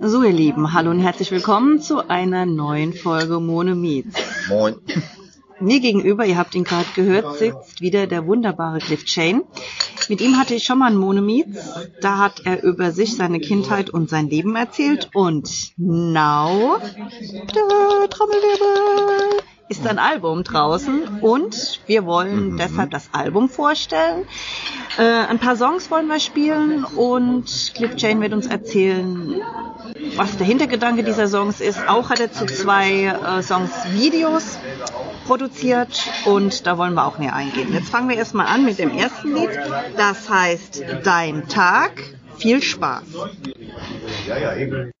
So, ihr Lieben, hallo und herzlich willkommen zu einer neuen Folge Mone Meets. Moin. Mir gegenüber, ihr habt ihn gerade gehört, sitzt wieder der wunderbare Cliff Chain. Mit ihm hatte ich schon mal einen Mone Meets. Da hat er über sich, seine Kindheit und sein Leben erzählt. Und now, da, Trommelwirbel, ist ein Album draußen und wir wollen mhm. deshalb das Album vorstellen. Äh, ein paar Songs wollen wir spielen und Cliff Jane wird uns erzählen, was der Hintergedanke dieser Songs ist. Auch hat er zu zwei äh, Songs Videos produziert und da wollen wir auch näher eingehen. Jetzt fangen wir erstmal an mit dem ersten Lied. Das heißt Dein Tag. Viel Spaß. Ja, ja, eben.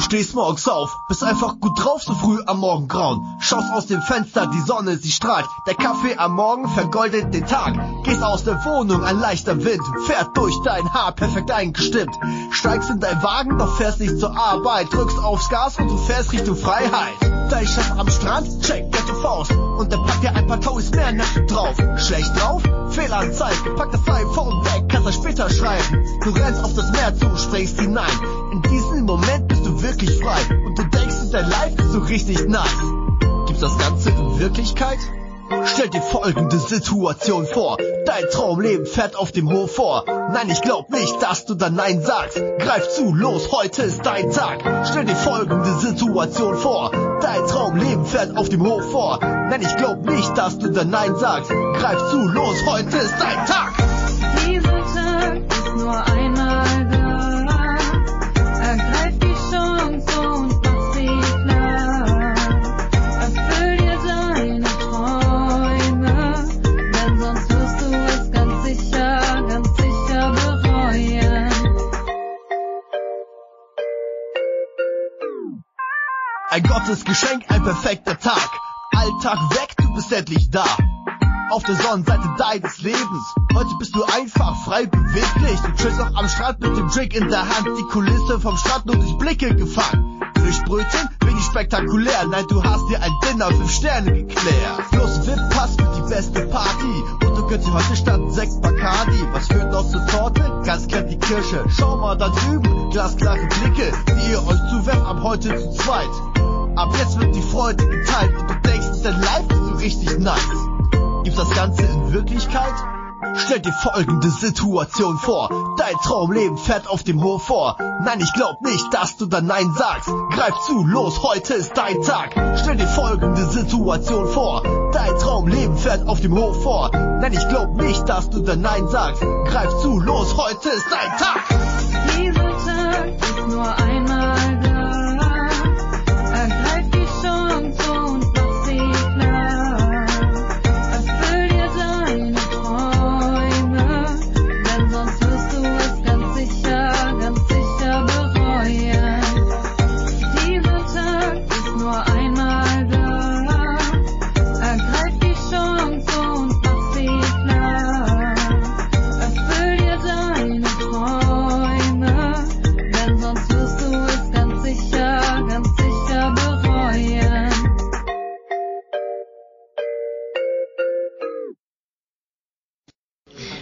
Stehst morgens auf, bist einfach gut drauf so früh am Morgengrauen. Schaust aus dem Fenster, die Sonne, sie strahlt. Der Kaffee am Morgen vergoldet den Tag. Gehst aus der Wohnung, ein leichter Wind fährt durch dein Haar, perfekt eingestimmt. Steigst in dein Wagen, doch fährst nicht zur Arbeit. Drückst aufs Gas und du fährst Richtung Freiheit. Dein Chef am Strand, check, get Faust. Und dann packt dir ein paar Toys mehr Nächte drauf. Schlecht drauf? Fehlanzeige, pack das iPhone weg, kannst das später schreiben. Du rennst auf das Meer zu, springst hinein. In diesem Moment bist wirklich frei. Und du denkst, dein Life ist so richtig nice. Gibt's das Ganze in Wirklichkeit? Stell dir folgende Situation vor. Dein Traumleben fährt auf dem Hof vor. Nein, ich glaub nicht, dass du dann Nein sagst. Greif zu, los, heute ist dein Tag. Stell dir folgende Situation vor. Dein Traumleben fährt auf dem Hof vor. Nein, ich glaub nicht, dass du dann Nein sagst. Greif zu, los, heute ist dein Tag Ein Gottesgeschenk, ein perfekter Tag. Alltag weg, du bist endlich da. Auf der Sonnenseite deines Lebens. Heute bist du einfach frei beweglich. Du chillst auch am Strand mit dem Drink in der Hand. Die Kulisse vom Strand nur durch Blicke gefangen. Fischbrötchen, wenig spektakulär. Nein, du hast dir ein Dinner fünf Sterne geklärt. Plus VIP-Pass für die beste Party. Du könntest heute statt Sekt Bacardi. Was führt noch zur Torte? Ganz klar die Kirsche. Schau mal da drüben, glasklare Blicke, die ihr euch zuwerft ab heute zu zweit. Ab jetzt wird die Freude geteilt und du denkst, dein Life ist so richtig nice. Gibt's das Ganze in Wirklichkeit? Stell dir folgende Situation vor. Dein Traumleben fährt auf dem Hof vor. Nein, ich glaub nicht, dass du dann Nein sagst. Greif zu, los, heute ist dein Tag. Stell dir folgende Situation vor. Dein Traumleben fährt auf dem Hof vor. Nein, ich glaub nicht, dass du dann Nein sagst. Greif zu, los, heute ist dein Tag.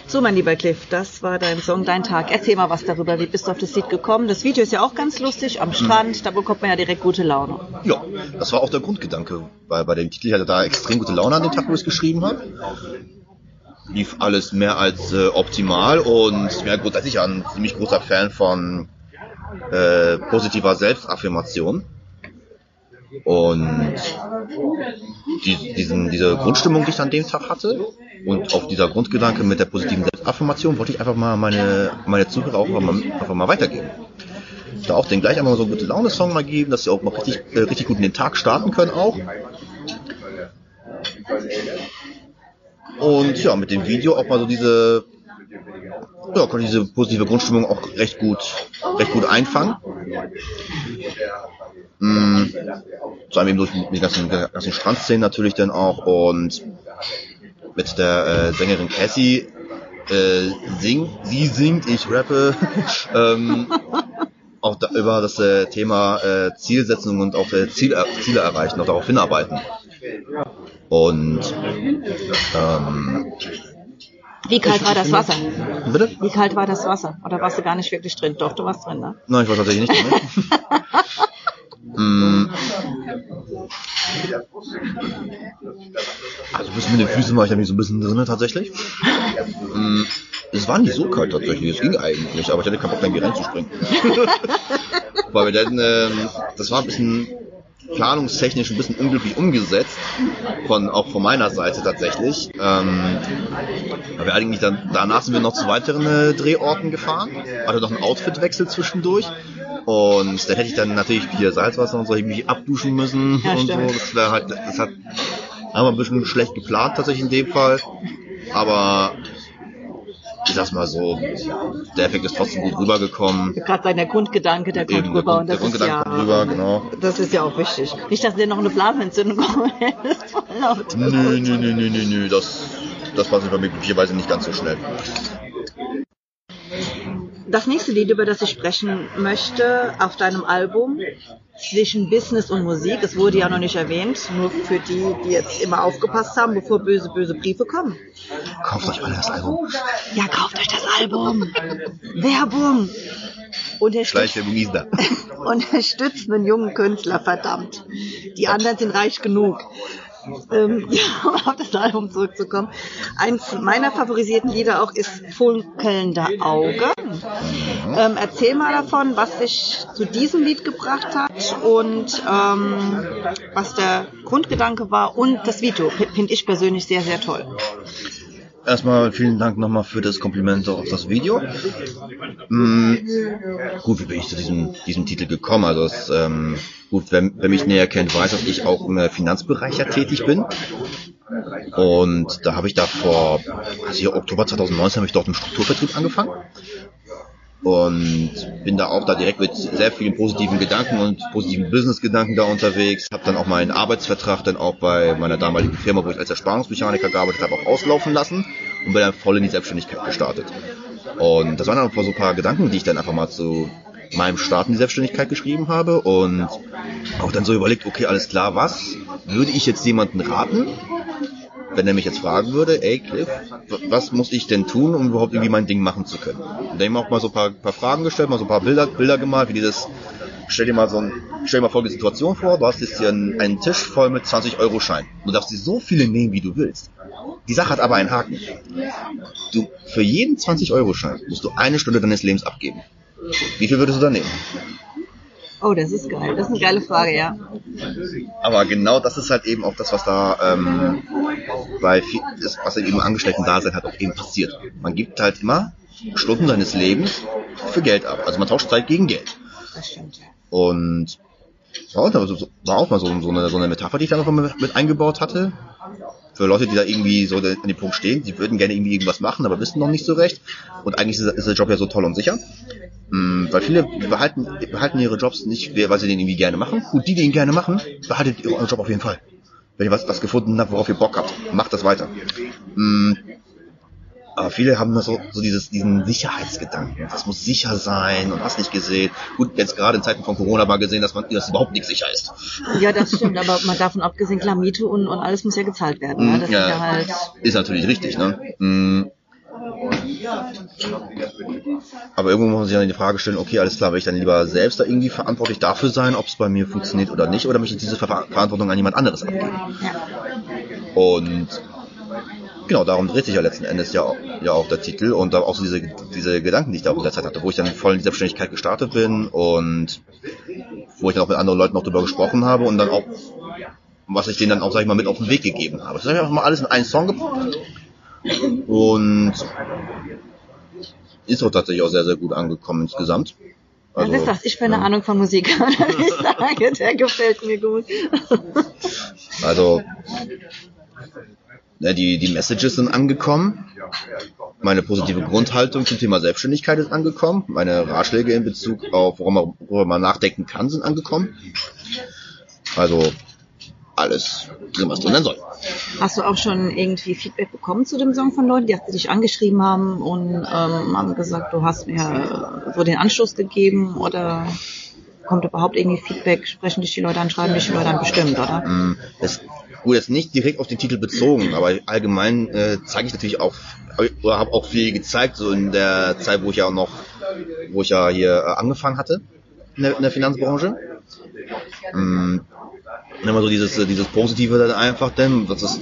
So, mein lieber Cliff, das war dein Song, dein Tag. Erzähl mal was darüber. Wie bist du auf das Lied gekommen? Das Video ist ja auch ganz lustig am Strand. Da bekommt man ja direkt gute Laune. Ja, das war auch der Grundgedanke. Weil bei dem Titel hatte da extrem gute Laune an dem Tag, wo ich es geschrieben habe. Lief alles mehr als äh, optimal und ich ja grundsätzlich ein ziemlich großer Fan von äh, positiver Selbstaffirmation. Und die, diesen, diese Grundstimmung, die ich an dem Tag hatte, und auf dieser Grundgedanke mit der positiven Selbstaffirmation wollte ich einfach mal meine, meine Zuhörer auch einfach mal, einfach mal weitergeben. da auch den gleich einmal so einen gute Laune Song mal geben, dass sie auch mal richtig, äh, richtig gut in den Tag starten können auch. Und ja, mit dem Video auch mal so diese, ja, konnte diese positive Grundstimmung auch recht gut, recht gut einfangen. Mm, vor allem eben durch die ganzen, ganzen Strandszenen natürlich dann auch und mit der äh, Sängerin Cassie äh, singt, sie singt, ich rappe, ähm, auch da, über das äh, Thema äh, Zielsetzung und auch äh, Ziel, Ziele erreichen, auch darauf hinarbeiten. Und ähm, Wie kalt war das Wasser? bitte? Wie kalt war das Wasser? Oder warst du gar nicht wirklich drin? Doch, du warst drin, ne? Nein, ich war tatsächlich nicht drin. Mm. Also bis mit den Füßen war ich nämlich so ein bisschen drin tatsächlich. Mm. Es war nicht so kalt tatsächlich, es ging eigentlich, aber ich hatte keinen Bock, irgendwie reinzuspringen. Weil wir dann, ähm, das war ein bisschen planungstechnisch ein bisschen unglücklich umgesetzt, von, auch von meiner Seite tatsächlich. Ähm, wir eigentlich dann, danach sind wir noch zu weiteren äh, Drehorten gefahren, hatte noch einen Outfitwechsel zwischendurch und dann hätte ich dann natürlich hier Salzwasser und so irgendwie abduschen müssen Ja, und stimmt. so. Das wäre halt, das hat haben wir ein bisschen schlecht geplant tatsächlich in dem Fall, aber ich sag's mal so, der Effekt ist trotzdem gut rübergekommen. Gerade sein der Grundgedanke, der kommt Eben, der, rüber Grund, und der das ist Grundgedanke ja, kommt rüber, genau. das ist ja auch wichtig. Nicht, dass dir noch eine Blasenentzündung kommt. Ist. Nö, nö, nö, nö, nö, nö, das, das passiert bei mir glücklicherweise nicht ganz so schnell. Das nächste Lied, über das ich sprechen möchte, auf deinem Album zwischen Business und Musik, es wurde ja noch nicht erwähnt, nur für die, die jetzt immer aufgepasst haben, bevor böse, böse Briefe kommen. Kauft euch alle das Album. Ja, kauft euch das Album. Werbung. Unterstützt, Schleichwerbung ist da. unterstützt einen jungen Künstler, verdammt. Die anderen sind reich genug. Ähm, um auf das Album zurückzukommen. Eins meiner favorisierten Lieder auch ist Funkelnde Auge. Ähm, erzähl mal davon, was dich zu diesem Lied gebracht hat und ähm, was der Grundgedanke war und das Video. Finde ich persönlich sehr, sehr toll. Erstmal vielen Dank nochmal für das Kompliment auf das Video. Mm, gut, wie bin ich zu diesem, diesem Titel gekommen? Also es, ähm, gut, wer, wer mich näher kennt, weiß, dass ich auch im äh, Finanzbereich ja tätig bin. Und da habe ich da vor, also hier Oktober 2019 habe ich dort im Strukturvertrieb angefangen. Und bin da auch da direkt mit sehr vielen positiven Gedanken und positiven Business-Gedanken da unterwegs. Habe dann auch meinen Arbeitsvertrag dann auch bei meiner damaligen Firma, wo ich als Ersparungsmechaniker gearbeitet habe, auch auslaufen lassen und bin dann voll in die Selbstständigkeit gestartet. Und das waren dann so ein paar Gedanken, die ich dann einfach mal zu meinem Start in die Selbstständigkeit geschrieben habe und auch dann so überlegt, okay, alles klar, was würde ich jetzt jemanden raten, wenn er mich jetzt fragen würde, ey Cliff, was muss ich denn tun, um überhaupt irgendwie mein Ding machen zu können? Und dann auch mal so ein paar, paar Fragen gestellt, mal so ein paar Bilder, Bilder gemalt, wie dieses, stell dir mal so ein, stell dir mal folgende Situation vor, du hast jetzt hier einen, einen Tisch voll mit 20 Euro Scheinen. Du darfst dir so viele nehmen, wie du willst. Die Sache hat aber einen Haken. Du, für jeden 20 Euro Schein musst du eine Stunde deines Lebens abgeben. Wie viel würdest du da nehmen? Oh, das ist geil. Das ist eine geile Frage, ja. Aber genau das ist halt eben auch das, was da ähm, bei viel, das, was eben im Angestellten-Dasein halt auch eben passiert. Man gibt halt immer Stunden seines Lebens für Geld ab. Also man tauscht Zeit gegen Geld. Das stimmt. Und war auch, so- war auch mal so, so, eine, so eine Metapher, die ich da noch mit, eingebaut hatte. Für Leute, die da irgendwie so an dem Punkt stehen, die würden gerne irgendwie irgendwas machen, aber wissen noch nicht so recht. Und eigentlich ist, der Job ja so toll und sicher. Mm, Weil viele behalten, behalten ihre Jobs nicht, weil sie den irgendwie gerne machen. Gut, die, die ihn gerne machen, behaltet euren Job auf jeden Fall. Wenn ihr was, was gefunden habt, worauf ihr Bock habt, macht das weiter. Mm, Aber viele haben so, so dieses, diesen Sicherheitsgedanken. Das muss sicher sein und hast nicht gesehen. Gut, jetzt gerade in Zeiten von Corona mal gesehen, dass man, dass überhaupt nichts sicher ist. Ja, das stimmt, aber mal davon abgesehen, klar, Miete und, und alles muss ja gezahlt werden. Mm, ja. ist ja halt. Ist natürlich richtig, ne? Mm. Aber irgendwo muss man sich dann die Frage stellen, okay, alles klar, will ich dann lieber selbst da irgendwie verantwortlich dafür sein, ob es bei mir funktioniert oder nicht, oder möchte ich diese Ver Verantwortung an jemand anderes abgeben? Ja. Und genau, darum dreht sich ja letzten Endes ja auch, ja auch der Titel und auch so diese, diese Gedanken, die ich da auch in der Zeit hatte, wo ich dann voll in die Selbstständigkeit gestartet bin und wo ich dann auch mit anderen Leuten noch drüber gesprochen habe und dann auch, was ich denen dann auch, sag ich mal, mit auf den Weg gegeben habe. Das habe ich einfach mal alles in einen Song gepackt und ist auch tatsächlich auch sehr, sehr gut angekommen insgesamt. Also, ist das. Ich bin eine ja. Ahnung von Musik. Wie ich sage, der gefällt mir gut. Also, ne, die, die Messages sind angekommen. Meine positive Grundhaltung zum Thema Selbstständigkeit ist angekommen. Meine Ratschläge in Bezug auf, worum man, worüber man nachdenken kann, sind angekommen. Also, alles drin, was drin sein soll. Hast du auch schon irgendwie Feedback bekommen zu dem Song von Leuten, die dich angeschrieben haben und ähm, haben gesagt, du hast mir so den Anstoß gegeben oder kommt überhaupt irgendwie Feedback? Sprechen dich die Leute an, schreiben dich die Leute an bestimmt, oder? Mm, Das, gut, jetzt nicht direkt auf den Titel bezogen, aber allgemein äh, zeige ich natürlich auch, oder habe auch viel gezeigt, so in der Zeit, wo ich ja auch noch, wo ich ja hier äh, angefangen hatte, in der, in der Finanzbranche. Und immer so dieses, äh, dieses Positive dann einfach, denn das ist,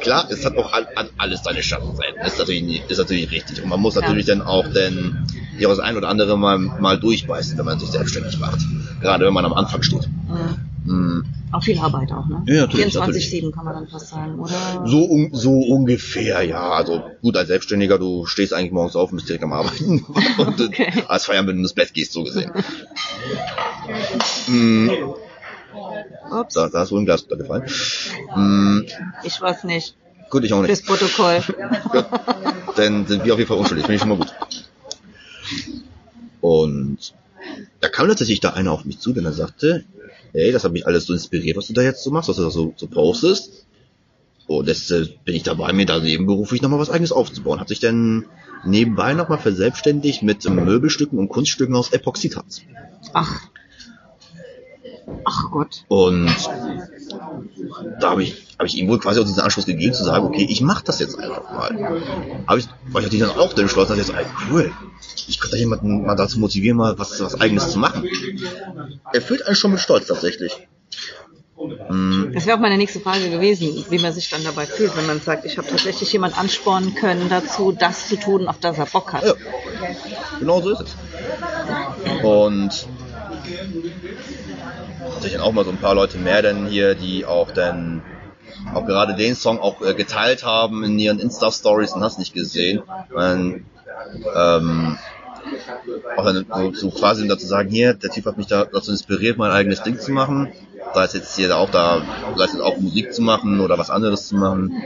klar, es hat auch all, hat alles seine Schattenseiten, ist natürlich, nicht- ist natürlich richtig. Und man muss Ja. natürlich dann auch dann ja das ein oder andere mal, mal durchbeißen, wenn man sich selbstständig macht. Gerade wenn man am Anfang steht. Mhm. Auch viel Arbeit auch, ne? Ja, natürlich, 24-7 kann man dann fast sagen, oder? So, un so ungefähr, ja. Also gut, als Selbstständiger, du stehst eigentlich morgens auf und bist direkt am Arbeiten. Und äh, Okay. als Feierabend, wenn du ins Bett gehst, so gesehen. mm, Ups, da, da ist wohl ein Glas gefallen. Mm, ich weiß nicht. gut, ich auch Fürs nicht. Protokoll. Dann sind wir auf jeden Fall unschuldig, finde ich schon mal gut. Und da kam tatsächlich da einer auf mich zu, der dann sagte, ey, das hat mich alles so inspiriert, was du da jetzt so machst, was du da so, so postest. Und jetzt äh, bin ich dabei, mir da nebenberuflich nochmal was eigenes aufzubauen. Hat sich dann nebenbei nochmal verselbstständigt mit Möbelstücken und Kunststücken aus Epoxidharz. Ach. Ach Gott. Und da habe ich, hab ich ihm wohl quasi auch diesen Anschluss gegeben, zu sagen, okay, ich mache das jetzt einfach mal. Hab ich, weil ich hatte dann auch dann entschlossen, dass jetzt, ey, cool, ich könnte da jemanden mal dazu motivieren, mal was, was eigenes zu machen. Erfüllt einen schon mit Stolz tatsächlich. Mm, Das wäre auch meine nächste Frage gewesen, wie man sich dann dabei fühlt, wenn man sagt, ich habe tatsächlich jemand anspornen können dazu, das zu tun, auf das er Bock hat. Ja, genau so ist es. Und tatsächlich auch mal so ein paar Leute mehr denn hier, die auch dann auch gerade den Song auch äh, geteilt haben in ihren Insta-Stories und hast nicht gesehen. Man, ähm, auch dann so, so quasi dazu sagen, hier, der Typ hat mich da dazu inspiriert, mein eigenes Ding zu machen. Sei es jetzt hier auch da, sei es jetzt auch Musik zu machen oder was anderes zu machen.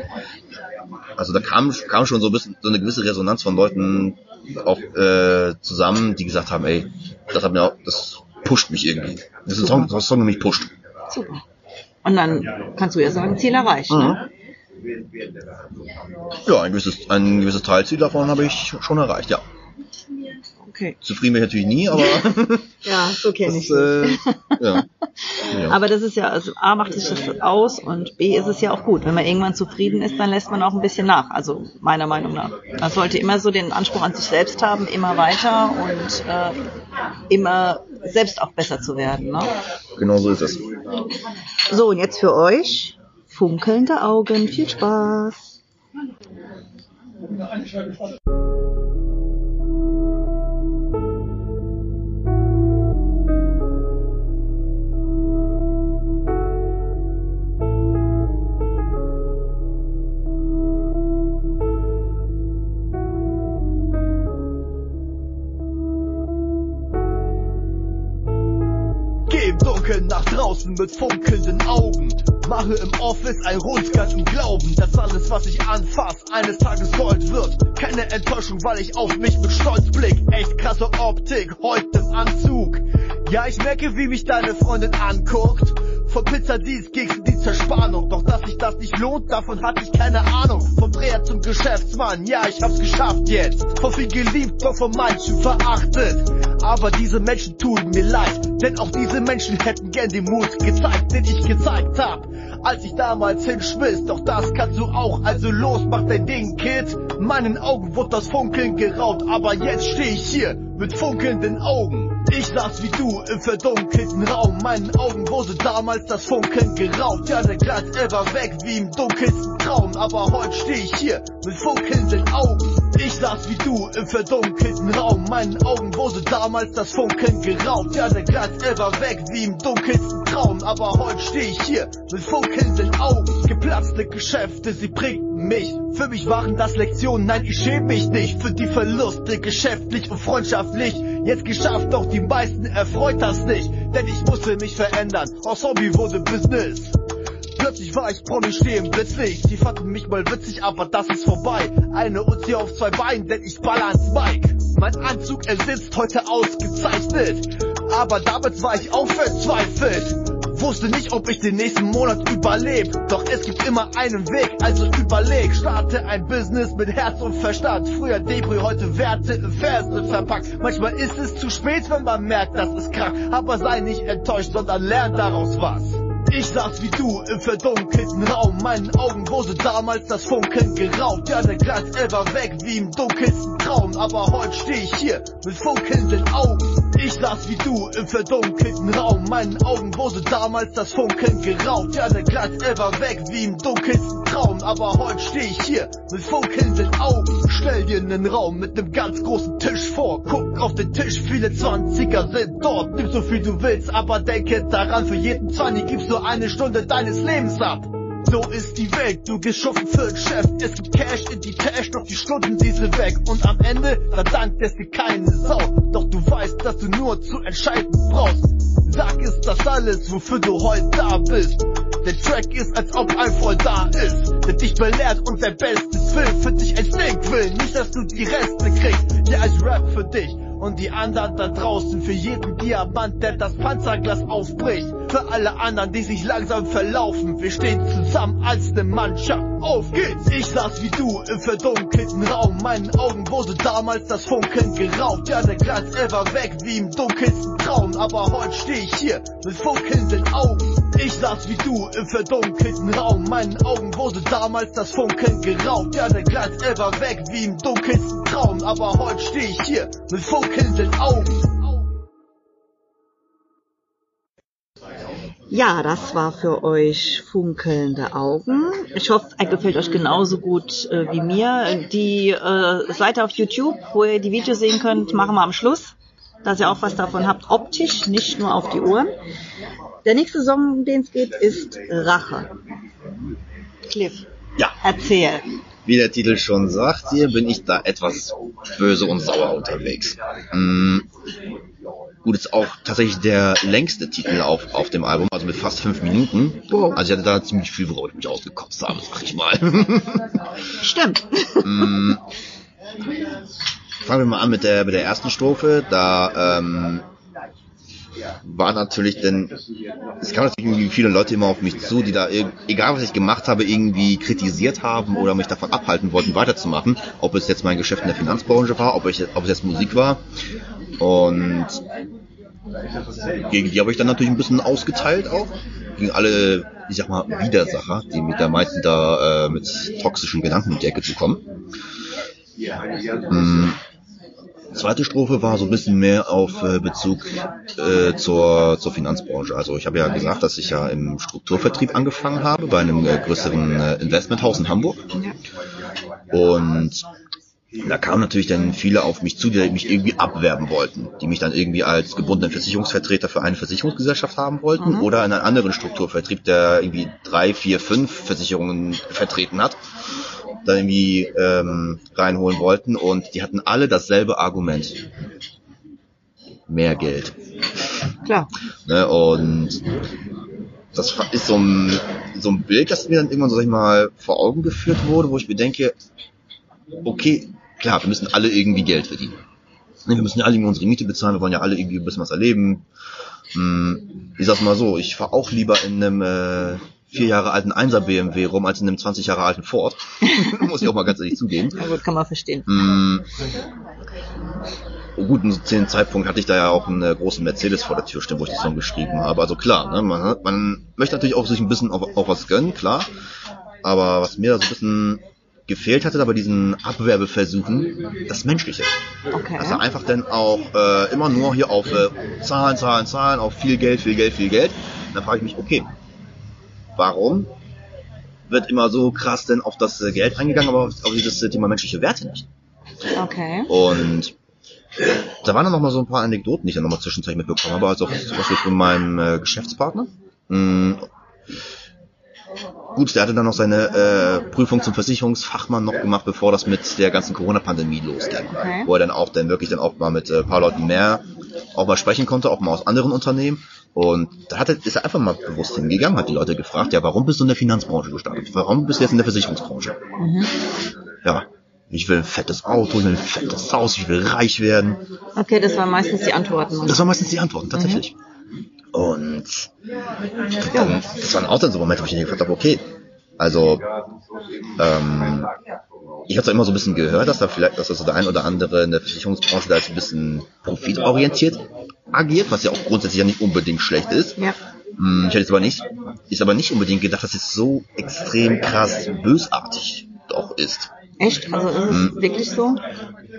Also da kam, kam schon so ein bisschen so eine gewisse Resonanz von Leuten auch äh, zusammen, die gesagt haben, ey, das hat mir auch, das pusht mich irgendwie. Das ist ein Song, Song, mich pusht. Super. Und dann kannst du ja sagen, Ziel erreicht. Ne? Ja, ein gewisses, ein gewisses Teilziel davon habe ich schon erreicht, ja. Okay. Zufrieden bin ich natürlich nie, aber Ja, so kenne ich äh, es. ja. ja. Aber das ist ja, also A macht sich das aus und B ist es ja auch gut. Wenn man irgendwann zufrieden ist, dann lässt man auch ein bisschen nach. Also meiner Meinung nach. Man sollte immer so den Anspruch an sich selbst haben, immer weiter und äh, immer selbst auch besser zu werden. Ne? genau so ist es. So, und jetzt für euch funkelnde Augen. Viel Spaß. Mit funkelnden Augen. Mache im Office ein Rundgang im Glauben, dass alles, was ich anfass, eines Tages Gold wird. Keine Enttäuschung, weil ich auf mich mit Stolz blick. Echt krasse Optik, heute im Anzug. Ja, ich merke, wie mich deine Freundin anguckt. Von Pizzadienst gegen die Zerspannung. Doch dass sich das nicht lohnt, davon hatte ich keine Ahnung. Vom Dreher zum Geschäftsmann, ja, ich hab's geschafft jetzt. Von viel geliebt, doch von manchen verachtet. Aber diese Menschen tun mir leid, denn auch diese Menschen hätten gern den Mut gezeigt, den ich gezeigt hab. Als ich damals hinschmiss, doch das kannst du auch, also los, mach dein Ding, Kid. Meinen Augen wurde das Funkeln geraubt, aber jetzt steh ich hier mit funkelnden Augen. Ich saß wie du im verdunkelten Raum, meinen Augen wurde damals das Funkeln geraubt. Ja, der Glanz, er war weg wie im dunkelsten Traum, aber heute steh ich hier mit funkelnden Augen. Ich saß wie du im verdunkelten Raum, meinen Augen wurde damals das Funkeln geraubt. Ja, der Glanz, er war weg wie im dunkelsten Traum, aber heute steh ich hier mit funkelnden Augen. Geplatzte Geschäfte, sie prägten mich. Für mich waren das Lektionen, nein, ich schäme mich nicht für die Verluste, geschäftlich und freundschaftlich. Jetzt geschafft, doch die meisten erfreut das nicht, denn ich musste mich verändern. Aus Hobby wurde Business. Plötzlich war ich Promi stehen plötzlich. Die fanden mich mal witzig, aber das ist vorbei. Eine Uzi auf zwei Beinen, denn ich baller ans Mike. Mein Anzug, er sitzt heute ausgezeichnet. Aber damit war ich auch verzweifelt. Wusste nicht, ob ich den nächsten Monat überleb. Doch es gibt immer einen Weg, also überleg. Starte ein Business mit Herz und Verstand. Früher Debris, heute Werte in Verse verpackt. Manchmal ist es zu spät, wenn man merkt, dass es kracht. Aber sei nicht enttäuscht, sondern lern daraus was. Ich saß wie du im verdunkelten Raum, meinen Augen wurde damals das Funkeln geraubt. Ja, der er war weg wie im dunkelsten Traum, aber heute steh ich hier mit funkelnden Augen. Ich saß wie du im verdunkelten Raum, meinen Augen wurde damals das Funkeln geraubt. Ja, der er war weg wie im dunkelsten Traum, aber heute steh ich hier mit funkelnden Augen. Stell dir einen Raum mit nem ganz großen Tisch vor, guck auf den Tisch, viele Zwanziger sind dort. Nimm so viel du willst, aber denke daran, für jeden Zwanni gibst du eine Stunde deines Lebens ab. So ist die Welt, du gehst schuffen für den Chef. Es gibt Cash in die Cash, doch die Stunden sind weg. Und am Ende, da dankt es dir keine Sau. Doch du weißt, dass du nur zu entscheiden brauchst. Sag, ist das alles, wofür du heute da bist? Der Track ist, als ob ein Freund da ist, der dich belehrt und sein Bestes will, für dich ein Snake will. Nicht, dass du die Reste kriegst, ja als Rap für dich. Und die anderen da draußen, für jeden Diamant, der das Panzerglas aufbricht. Für alle anderen, die sich langsam verlaufen. Wir stehen zusammen als ne Mannschaft. Auf geht's! Ich saß wie du im verdunkelten Raum. Meinen Augen wurde damals das Funkeln geraubt. Ja, der Glanz, er war weg wie im dunkelsten Traum. Aber heute steh ich hier mit funkelnden Augen. Ich saß wie du im verdunkelten Raum. Meinen Augen wurde damals das Funkeln geraubt. Ja, der Glanz, er war weg wie im dunkelsten Traum. Aber heute steh ich hier mit funkelnden Augen. Ja, das war für euch funkelnde Augen. Ich hoffe, er gefällt euch genauso gut äh, wie mir. Die äh, Seite auf YouTube, wo ihr die Videos sehen könnt, machen wir am Schluss, dass ihr auch was davon habt, optisch, nicht nur auf die Ohren. Der nächste Song, um den es geht, ist Rache. Cliff, Ja, erzähl. wie der Titel schon sagt, hier bin ich da etwas böse und sauer unterwegs. Mm, gut, ist auch tatsächlich der längste Titel auf, auf dem Album, also mit fast fünf Minuten. Wow. Also ich hatte da ziemlich viel, worauf ich mich ausgekotzt habe, sag ich mal. Stimmt. Mm, Fangen wir mal an mit der, mit der ersten Strophe. Da ähm, war natürlich denn, es kamen natürlich irgendwie viele Leute immer auf mich zu, die da, egal was ich gemacht habe, irgendwie kritisiert haben oder mich davon abhalten wollten, weiterzumachen. Ob es jetzt mein Geschäft in der Finanzbranche war, ob, ich, ob es jetzt Musik war. Und gegen die habe ich dann natürlich ein bisschen ausgeteilt auch. Gegen alle, ich sag mal, Widersacher, die mit der meisten da äh, mit toxischen Gedanken in die Ecke zu kommen. Mm, Zweite Strophe war so ein bisschen mehr auf äh, Bezug äh, zur, zur Finanzbranche. Also ich habe ja gesagt, dass ich ja im Strukturvertrieb angefangen habe bei einem äh, größeren äh, Investmenthaus in Hamburg. Und da kamen natürlich dann viele auf mich zu, die mich irgendwie abwerben wollten, die mich dann irgendwie als gebundenen Versicherungsvertreter für eine Versicherungsgesellschaft haben wollten oder in einen anderen Strukturvertrieb, der irgendwie drei, vier, fünf Versicherungen vertreten hat, dann irgendwie ähm, reinholen wollten und die hatten alle dasselbe Argument. Mehr Geld. Klar. Ne? Und das ist so ein, so ein Bild, das mir dann irgendwann, so sag ich mal, vor Augen geführt wurde, wo ich mir denke, okay, klar, wir müssen alle irgendwie Geld verdienen. Ne, Wir müssen ja alle irgendwie unsere Miete bezahlen, wir wollen ja alle irgendwie ein bisschen was erleben. Hm, Ich sag's mal so, ich fahre auch lieber in einem äh, vier Jahre alten 1er BMW rum, als in einem 20 Jahre alten Ford. Muss ich auch mal ganz ehrlich zugeben. Ja gut, kann man verstehen. Mm. Gut, zu dem Zeitpunkt hatte ich da ja auch einen äh, großen Mercedes vor der Tür stehen, wo ich den Song geschrieben habe. Also klar, ne, man, man möchte natürlich auch sich ein bisschen auf, auf was gönnen, klar. Aber was mir da so ein bisschen gefehlt hatte, da bei diesen Abwerbeversuchen, das Menschliche. Okay. Also einfach dann auch äh, immer nur hier auf äh, Zahlen, Zahlen, Zahlen, auf viel Geld, viel Geld, viel Geld. dann frage ich mich, okay, warum wird immer so krass denn auf das äh, Geld eingegangen, aber auf, auf dieses Thema menschliche Werte nicht? Okay. Und da waren dann noch mal so ein paar Anekdoten, die ich dann noch mal zwischenzeitlich mitbekommen habe. Also zum Beispiel von meinem äh, Geschäftspartner. Mm. Gut, der hatte dann noch seine äh, Prüfung zum Versicherungsfachmann noch gemacht, bevor das mit der ganzen Corona-Pandemie losging. Okay. Wo er dann auch dann wirklich dann auch mal mit äh, ein paar Leuten mehr auch mal sprechen konnte, auch mal aus anderen Unternehmen. Und da hat er, ist er einfach mal bewusst hingegangen, hat die Leute gefragt, ja, warum bist du in der Finanzbranche gestartet? Warum bist du jetzt in der Versicherungsbranche? Ja, ich will ein fettes Auto, ich will ein fettes Haus, ich will reich werden. Okay, das waren meistens die Antworten. Das waren meistens die Antworten, tatsächlich. Und dann, das waren auch dann so Momente, wo ich mir gefragt habe, okay, also ähm, ich habe zwar immer so ein bisschen gehört, dass da vielleicht, dass das so der ein oder andere in der Versicherungsbranche da jetzt ein bisschen profitorientiert agiert, was ja auch grundsätzlich ja nicht unbedingt schlecht ist. Ja. Hm, Ich hätte jetzt aber nicht, ist aber nicht unbedingt gedacht, dass es so extrem krass bösartig doch ist. Echt? Also ist es Hm. wirklich so?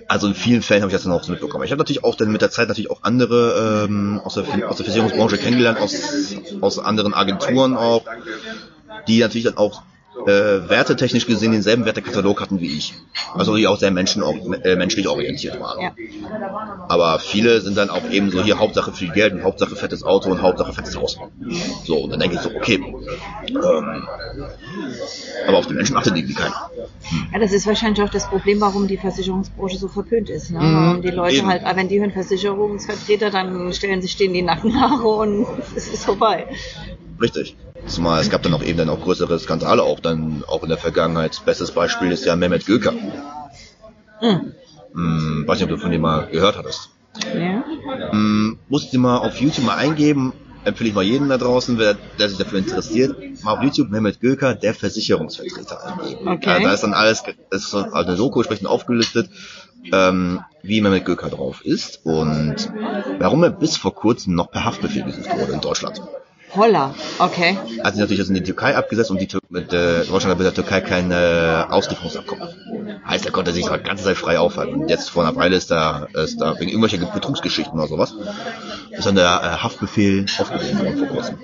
Also in vielen Fällen habe ich das dann auch so mitbekommen. Ich habe natürlich auch dann mit der Zeit natürlich auch andere ähm, aus, der, aus der Versicherungsbranche kennengelernt, aus, aus anderen Agenturen auch, die natürlich dann auch äh, wertetechnisch gesehen denselben Wertekatalog hatten wie ich. Also die auch sehr menschen, äh, menschlich orientiert waren. Ja. Aber viele sind dann auch eben so hier Hauptsache viel Geld und Hauptsache fettes Auto und Hauptsache fettes Haus. So, und dann denke ich so, okay. Ähm, aber auf die Menschen achtet irgendwie keiner. Ja, das ist wahrscheinlich auch das Problem, warum die Versicherungsbranche so verpönt ist. Ne? Mhm, die Leute eben. halt, ah, wenn die hören Versicherungsvertreter, dann stellen sich denen die Nackenhaare und es ist vorbei. Richtig. Zumal es gab dann auch eben dann auch größere Skandale auch dann auch in der Vergangenheit. Bestes Beispiel ist ja Mehmet Göker. Mhm. Hm, weiß nicht, ob du von dem mal gehört hattest. Ja. Hm, musst du mal auf YouTube mal eingeben. Empfehle ich mal jedem da draußen, wer, der sich dafür interessiert, mal auf YouTube Mehmet Göker, der Versicherungsvertreter eingeben. Okay. Ja, da ist dann alles, ist so eine Doku entsprechend aufgelistet, ähm, wie Mehmet Göker drauf ist und warum er bis vor kurzem noch per Haftbefehl gesucht wurde in Deutschland. Holla, okay. hat sich natürlich jetzt in die Türkei abgesetzt und die Tür mit äh, Deutschland hat mit der Türkei kein äh, Auslieferungsabkommen. Heißt, er konnte sich die ganze Zeit frei aufhalten. Und jetzt vor einer Weile ist da, ist da wegen irgendwelcher Betrugsgeschichten oder sowas, ist dann der äh, Haftbefehl aufgehoben worden vor kurzem.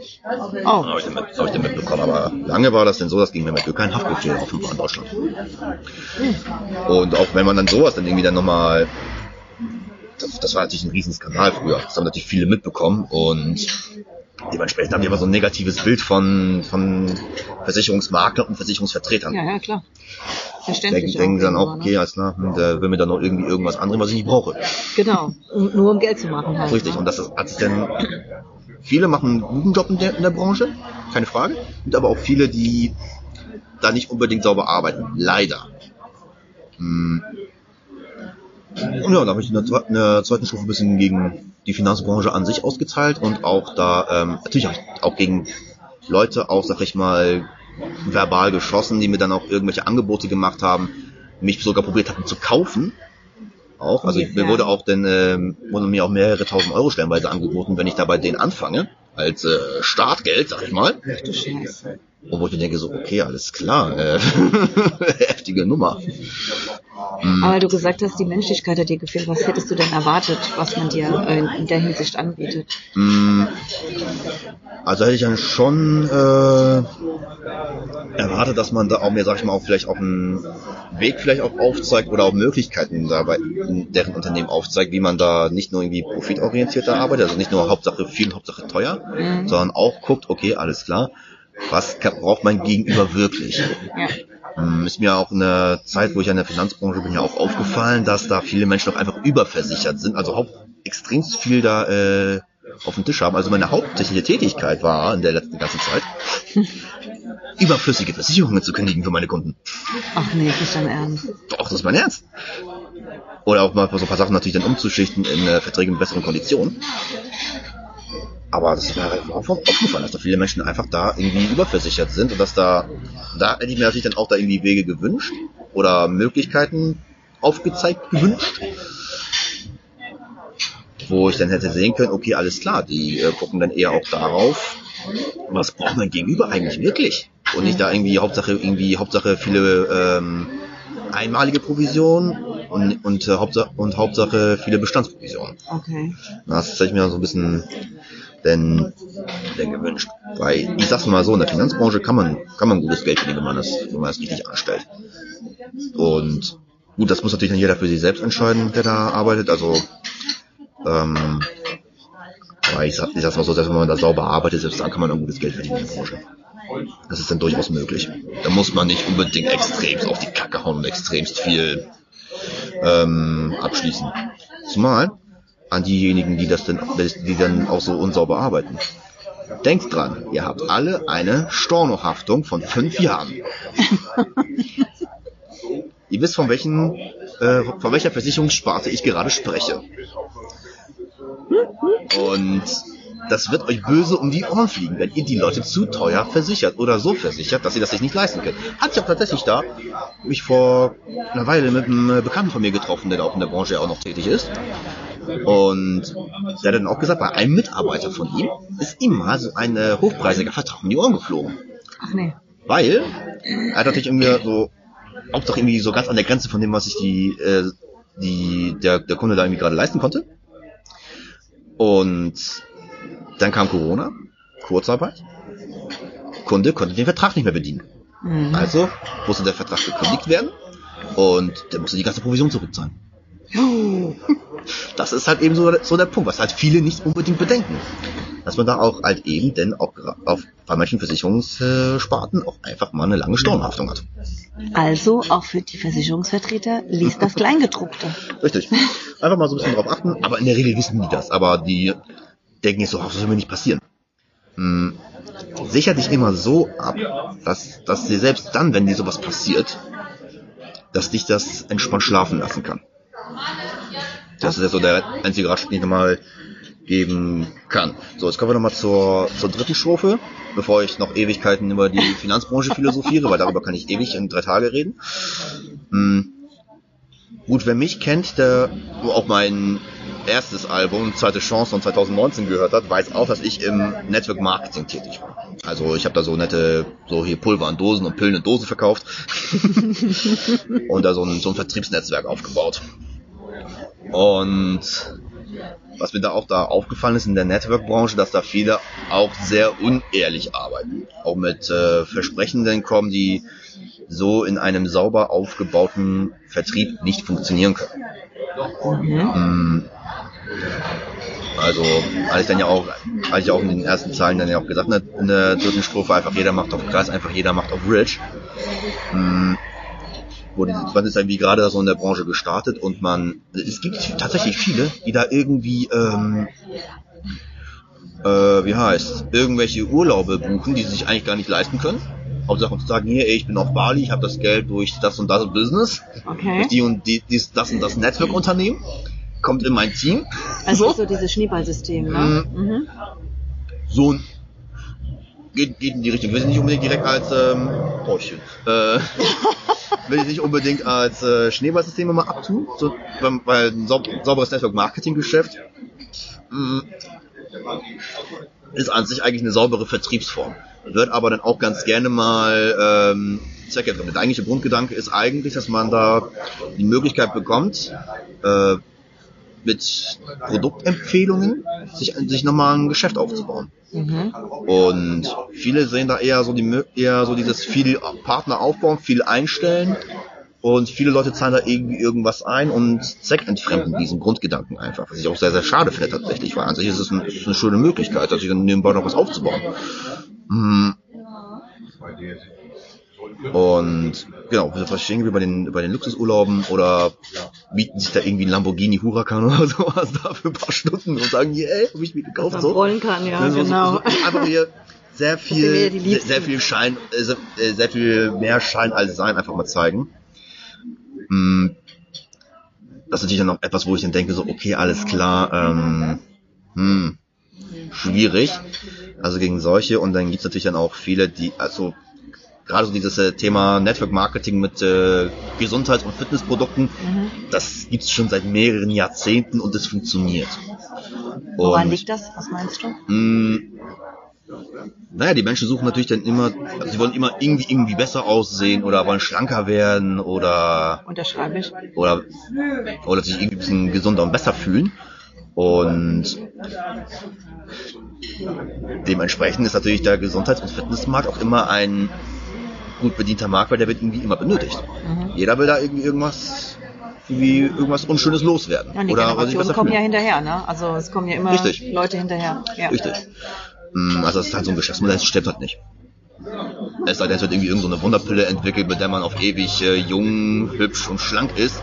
Oh, Habe ich, mit- hab ich dann mitbekommen. Aber lange war das denn so, dass gegen Mehmet kein Haftbefehl offen war in Deutschland. Und auch wenn man dann sowas dann irgendwie dann nochmal das, das war natürlich ein Riesenskandal früher. Das haben natürlich viele mitbekommen und dementsprechend haben die immer so ein negatives Bild von, von Versicherungsmaklern und Versicherungsvertretern. ja, ja, klar. Denken, Verständlich. denken dann auch, irgendwann, okay, alles klar, hm, der will mir dann noch irgendwie irgendwas anderes, was ich nicht brauche. Ne? Genau. Um, nur um Geld zu machen halt. Richtig, ne? und das ist, hat sich dann, viele machen einen guten Job in der, in der Branche, keine Frage, und aber auch viele, die da nicht unbedingt sauber arbeiten, leider. Hm. Und ja, da habe ich in der, in der zweiten Stufe ein bisschen gegen die Finanzbranche an sich ausgeteilt und auch da, ähm, natürlich auch, auch gegen Leute auch, sag ich mal, verbal geschossen, die mir dann auch irgendwelche Angebote gemacht haben, mich sogar probiert hatten zu kaufen. Auch, also ich, mir wurde auch dann, ähm, wurden mir auch mehrere tausend Euro stellenweise angeboten, wenn ich da bei denen anfange, als äh, Startgeld, sag ich mal. Ach du Scheiße. Und wo ich mir denke so, okay, alles klar, äh, heftige Nummer. Aber du gesagt hast, die Menschlichkeit hat dir gefehlt. Was hättest du denn erwartet, was man dir äh, in der Hinsicht anbietet? Mm, Also hätte ich dann schon äh, erwartet, dass man da auch mir, sag ich mal, auch vielleicht auch einen Weg vielleicht auch aufzeigt oder auch Möglichkeiten dabei in deren Unternehmen aufzeigt, wie man da nicht nur irgendwie profitorientierter arbeitet, also nicht nur Hauptsache viel, Hauptsache teuer, Mhm. sondern auch guckt, okay, alles klar, was kann, braucht mein Gegenüber wirklich? Ja. Ähm, Ist mir auch in der Zeit, wo ich in der Finanzbranche bin, ja auch aufgefallen, dass da viele Menschen auch einfach überversichert sind, also haupt, extrem viel da äh, auf dem Tisch haben. Also meine hauptsächliche Tätigkeit war in der letzten ganzen Zeit, überflüssige Versicherungen zu kündigen für meine Kunden. Ach nee, nicht dein Ernst. Doch, das ist mein Ernst. Oder auch mal so ein paar Sachen natürlich dann umzuschichten in äh, Verträge mit besseren Konditionen. Aber das ist mir halt auch aufgefallen, dass da viele Menschen einfach da irgendwie überversichert sind und dass da, da hätte ich mir natürlich dann auch da irgendwie Wege gewünscht oder Möglichkeiten aufgezeigt gewünscht, wo ich dann hätte sehen können, okay, alles klar, die äh, gucken dann eher auch darauf, was braucht mein Gegenüber eigentlich wirklich? Und nicht da irgendwie Hauptsache irgendwie Hauptsache viele ähm, einmalige Provisionen und und, äh, Hauptsache, und Hauptsache viele Bestandsprovisionen. Okay. Das hätte ich mir so ein bisschen denn, denn gewünscht. Weil ich sag's mal so, in der Finanzbranche kann man kann man gutes Geld verdienen, wenn man das wenn man das richtig anstellt. Und gut, das muss natürlich dann jeder für sich selbst entscheiden, der da arbeitet. Also, ähm, aber ich sag, ich sag's mal so, selbst wenn man da sauber arbeitet, selbst dann kann man ein gutes Geld verdienen in der Branche. Das ist dann durchaus möglich. Da muss man nicht unbedingt extremst auf die Kacke hauen und extremst viel ähm, abschließen. Zumal an diejenigen, die das denn, die dann auch so unsauber arbeiten. Denkt dran, ihr habt alle eine Stornohaftung von fünf Jahren. ihr wisst, von welchen, äh, von welcher Versicherungssparte ich gerade spreche. Und das wird euch böse um die Ohren fliegen, wenn ihr die Leute zu teuer versichert oder so versichert, dass ihr das sich nicht leisten könnt. Hatte ich auch tatsächlich da, mich vor einer Weile mit einem Bekannten von mir getroffen, der auch in der Branche auch noch tätig ist. Und der hat dann auch gesagt, bei einem Mitarbeiter von ihm ist ihm mal so ein hochpreisiger Vertrag um die Ohren geflogen. Ach nee. Weil er hat natürlich irgendwie so, Hauptsache irgendwie so ganz an der Grenze von dem, was sich die, äh, die, der, der Kunde da irgendwie gerade leisten konnte. Und dann kam Corona, Kurzarbeit. Kunde konnte den Vertrag nicht mehr bedienen. Mhm. Also musste der Vertrag gekündigt werden und der musste die ganze Provision zurückzahlen. Das ist halt eben so, so der Punkt, was halt viele nicht unbedingt bedenken. Dass man da auch halt eben denn auch auf bei manchen Versicherungssparten auch einfach mal eine lange Stornhaftung hat. Also auch für die Versicherungsvertreter liest das Kleingedruckte. Richtig. Einfach mal so ein bisschen drauf achten, aber in der Regel wissen die das. Aber die denken jetzt so, das soll mir nicht passieren. Hm, sicher dich immer so ab, dass, dass dir selbst dann, wenn dir sowas passiert, dass dich das entspannt schlafen lassen kann. Das ist ja so der einzige Ratschlag, den ich nochmal geben kann. So, jetzt kommen wir nochmal zur, zur dritten Strophe, bevor ich noch Ewigkeiten über die Finanzbranche philosophiere, weil darüber kann ich ewig in drei Tage reden. Hm, Gut, wer mich kennt, der auch mein erstes Album, Zweite Chance von 2019 gehört hat, weiß auch, dass ich im Network Marketing tätig war. Also ich habe da so nette, so hier Pulver in Dosen und Pillen in Dosen verkauft und da so ein, so ein Vertriebsnetzwerk aufgebaut. Und was mir da auch da aufgefallen ist in der Network-Branche, dass da viele auch sehr unehrlich arbeiten. Auch mit äh, Versprechenden kommen, die so in einem sauber aufgebauten Vertrieb nicht funktionieren können. Mm. Also, als ich dann ja auch, als ich auch in den ersten Zahlen dann ja auch gesagt in der dritten Strophe einfach jeder macht auf Gras, einfach jeder macht auf Rich. Mm. Die, man ist irgendwie gerade so in der Branche gestartet und man, es gibt tatsächlich viele, die da irgendwie, ähm, äh, wie heißt, irgendwelche Urlaube buchen, die sie sich eigentlich gar nicht leisten können. Hauptsache zu sagen, hier, ey, ich bin auf Bali, ich habe das Geld durch das und das Business, Okay. durch die und die, dies, das und das Network-Unternehmen, kommt in mein Team. Also ist so dieses Schneeballsystem, ne? Mhm. So ein geht, geht in die Richtung. Wir sind nicht unbedingt direkt als ähm, schön. Äh, will ich nicht unbedingt als äh, Schneeballsystem immer abtun, so, weil, weil ein saub, sauberes Network-Marketing-Geschäft mh, ist an sich eigentlich eine saubere Vertriebsform. Wird aber dann auch ganz gerne mal ähm, zweckentfremdet. Der eigentliche Grundgedanke ist eigentlich, dass man da die Möglichkeit bekommt, äh, mit Produktempfehlungen sich, sich nochmal ein Geschäft aufzubauen. Mhm. Und viele sehen da eher so die eher so dieses viel Partner aufbauen, viel einstellen und viele Leute zahlen da irgendwie irgendwas ein und zweckentfremden diesen Grundgedanken einfach, was ich auch sehr, sehr schade finde tatsächlich, weil an sich ist es ein, ist eine schöne Möglichkeit, sich dann nebenbei noch was aufzubauen. Hm. Und genau, wir sind irgendwie bei den, bei den Luxusurlauben oder mieten sich da irgendwie ein Lamborghini Huracan oder sowas da für ein paar Stunden und sagen, yeah, hab ich mir gekauft. So. rollen kann, ja, Ne, so, genau. So, so, einfach hier sehr wir viel, sehr, sehr viel Schein, äh, sehr, äh, sehr viel mehr Schein als Sein einfach mal zeigen. Mm, Das ist natürlich dann noch etwas, wo ich dann denke, so, okay, alles klar, ähm, hm, schwierig. Also gegen solche und dann gibt's natürlich dann auch viele, die, also gerade so dieses äh, Thema Network Marketing mit äh, Gesundheits- und Fitnessprodukten, das gibt's schon seit mehreren Jahrzehnten und es funktioniert. Woran Und- liegt das? Was meinst du? Mm, Naja, die Menschen suchen natürlich dann immer, also sie wollen immer irgendwie irgendwie besser aussehen oder wollen schlanker werden oder Unterschreibe ich. oder oder sich irgendwie ein bisschen gesunder und besser fühlen. Und dementsprechend ist natürlich der Gesundheits- und Fitnessmarkt auch immer ein gut bedienter Markt, weil der wird irgendwie immer benötigt. Jeder will da irgendwie irgendwas irgendwie irgendwas Unschönes loswerden. Ja, die oder was ich Generationen kommen ja hinterher, ne? Also es kommen ja immer Richtig. Leute hinterher. Ja. Richtig. Mm, Also das ist halt so ein Geschäftsmodell, das stimmt halt nicht. Es sei denn, es wird irgendwie irgendeine so eine Wunderpille entwickelt, mit der man auf ewig äh, jung, hübsch und schlank ist.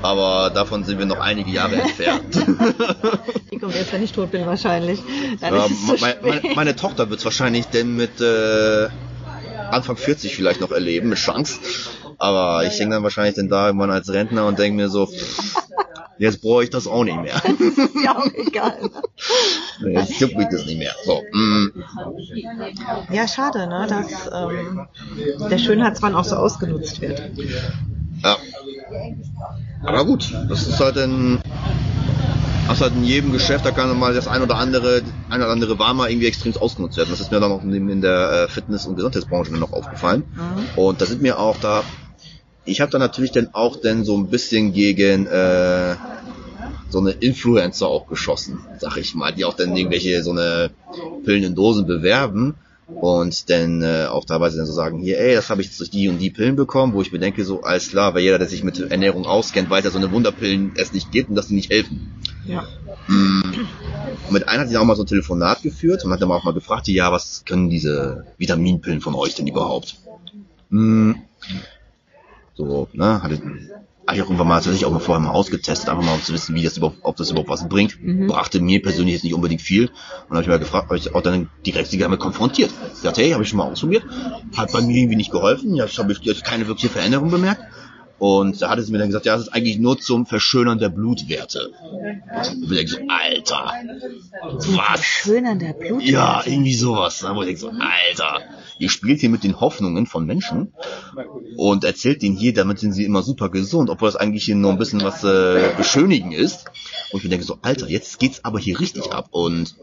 Aber davon sind wir noch einige Jahre entfernt. Die kommt erst, wenn ich tot bin wahrscheinlich. Ja, ist es zu meine, meine, meine Tochter wird es wahrscheinlich denn mit äh, Anfang 40 vielleicht noch erleben, mit Chance. Aber ich denke dann wahrscheinlich dann da irgendwann als Rentner und denke mir so, pff, jetzt brauche ich das auch nicht mehr. ist ja auch egal. Ne? Jetzt juckt mich das nicht mehr. So, mm, Ja, schade, ne? dass ähm, der Schönheitswahn auch so ausgenutzt wird. ja. Aber gut, das ist halt in, das ist halt in jedem Geschäft, da kann mal das ein oder andere, ein oder andere war mal irgendwie extrem ausgenutzt werden. Das ist mir dann auch in, der äh, Fitness- und Gesundheitsbranche noch aufgefallen. Und da sind mir auch da, ich habe da natürlich dann auch dann so ein bisschen gegen äh, so eine Influencer auch geschossen, sag ich mal, die auch dann irgendwelche so eine Pillen in Dosen bewerben und dann äh, auch teilweise dann so sagen, hier, ey, das habe ich jetzt durch die und die Pillen bekommen, wo ich mir denke, so, alles klar, weil jeder, der sich mit Ernährung auskennt, weiß ja, so eine Wunderpillen es nicht gibt und dass die nicht helfen. Ja. Und mit einer hat sie auch mal so ein Telefonat geführt und hat dann auch mal gefragt, ja, was können diese Vitaminpillen von euch denn überhaupt? Hm, so, ne, hatte, ich auch irgendwann mal tatsächlich auch mal vorher mal ausgetestet, einfach mal um zu wissen, wie das überhaupt, ob das überhaupt was bringt. Brachte mir persönlich jetzt nicht unbedingt viel. Und habe ich mal gefragt, habe ich auch dann direkt sie damit konfrontiert. Ich sagte, hey, habe ich schon mal ausprobiert, hat bei mir irgendwie nicht geholfen, ja, habe ich jetzt keine wirkliche Veränderung bemerkt. Und da hatte sie mir dann gesagt, ja, das ist eigentlich nur zum Verschönern der Blutwerte. Und ich denke so, Alter, was? Schönern der Blut. Ja, irgendwie sowas. ne, Wo ich denke so, Alter, ihr spielt hier mit den Hoffnungen von Menschen und erzählt denen hier, damit sind sie immer super gesund, obwohl das eigentlich hier nur ein bisschen was äh, beschönigen ist. Und ich mir denke so, Alter, jetzt geht's aber hier richtig ab. Und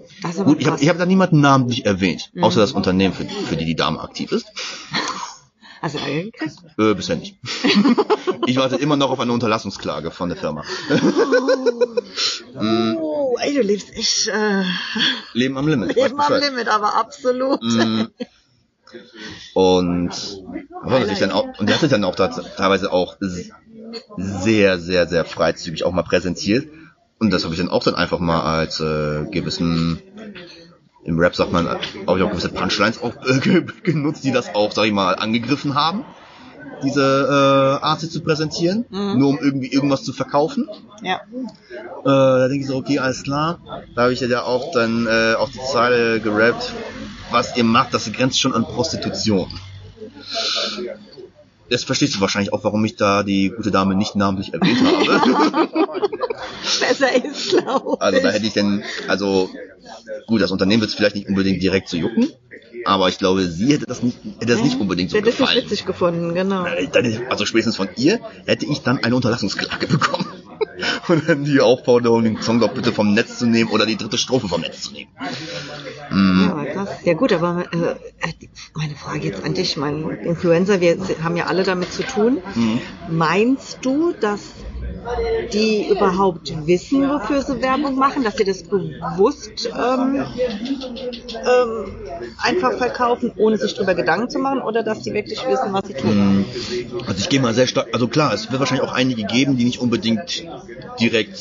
gut, ich habe ich hab da niemanden namentlich erwähnt, außer das Unternehmen, für, für die die Dame aktiv ist. Hast du Ärger gekriegt? Äh, bisher nicht. ich warte immer noch auf eine Unterlassungsklage von der Firma. Oh, ey, du lebst echt äh, Leben am Limit. ich weiß eben am. Limit, aber absolut. Mm. Und, was ich dann auch, und der hat sich dann auch teilweise auch sehr, sehr, sehr freizügig auch mal präsentiert. Und das habe ich dann auch dann einfach mal als äh, gewissen, im Rap sagt man, auch, auch gewisse Punchlines auch äh, ge- genutzt, die das auch, sag ich mal, angegriffen haben, diese äh, Art zu präsentieren, nur um irgendwie irgendwas zu verkaufen. Ja. Äh, da denke ich so, okay, alles klar. Da habe ich ja auch dann äh, auf die Zeile gerappt, was ihr macht, das grenzt schon an Prostitution. Jetzt verstehst du wahrscheinlich auch, warum ich da die gute Dame nicht namentlich erwähnt habe. Besser ist, glaube Also da ich. hätte ich denn, also gut, das Unternehmen wird es vielleicht nicht unbedingt direkt zu jucken, aber ich glaube, sie hätte das nicht, hätte das nicht unbedingt so Der hat das nicht gefallen. witzig gefunden, genau. Also spätestens von ihr hätte ich dann eine Unterlassungsklage bekommen. Und dann die Aufforderung, den Song doch bitte vom Netz zu nehmen oder die dritte Strophe vom Netz zu nehmen. Ja, aber krass. Ja gut, aber äh, meine Frage jetzt an dich, mein Influencer, wir haben ja alle damit zu tun. Meinst du, dass die überhaupt wissen, wofür sie Werbung machen, dass sie das bewusst ähm, ähm, einfach verkaufen, ohne sich darüber Gedanken zu machen, oder dass die wirklich wissen, was sie tun? Also ich gehe mal sehr stark, also klar, es wird wahrscheinlich auch einige geben, die nicht unbedingt direkt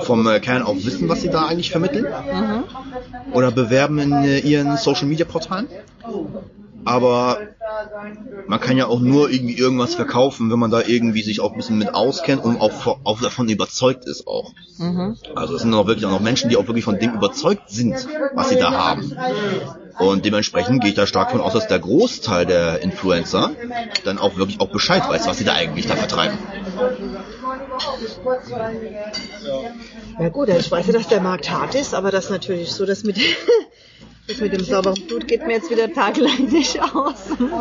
vom äh, Kern auf wissen, was sie da eigentlich vermitteln. Oder bewerben in äh, ihren Social Media Portalen. Aber man kann ja auch nur irgendwie irgendwas verkaufen, wenn man da irgendwie sich auch ein bisschen mit auskennt und auch, auch davon überzeugt ist auch. Also es sind auch wirklich auch noch Menschen, die auch wirklich von dem überzeugt sind, was sie da haben. Und dementsprechend gehe ich da stark von aus, dass der Großteil der Influencer dann auch wirklich auch Bescheid weiß, was sie da eigentlich da vertreiben. Ja gut, ich weiß ja, dass der Markt hart ist, aber das ist natürlich so, dass mit, das mit dem sauberen Blut geht mir jetzt wieder tagelang nicht aus.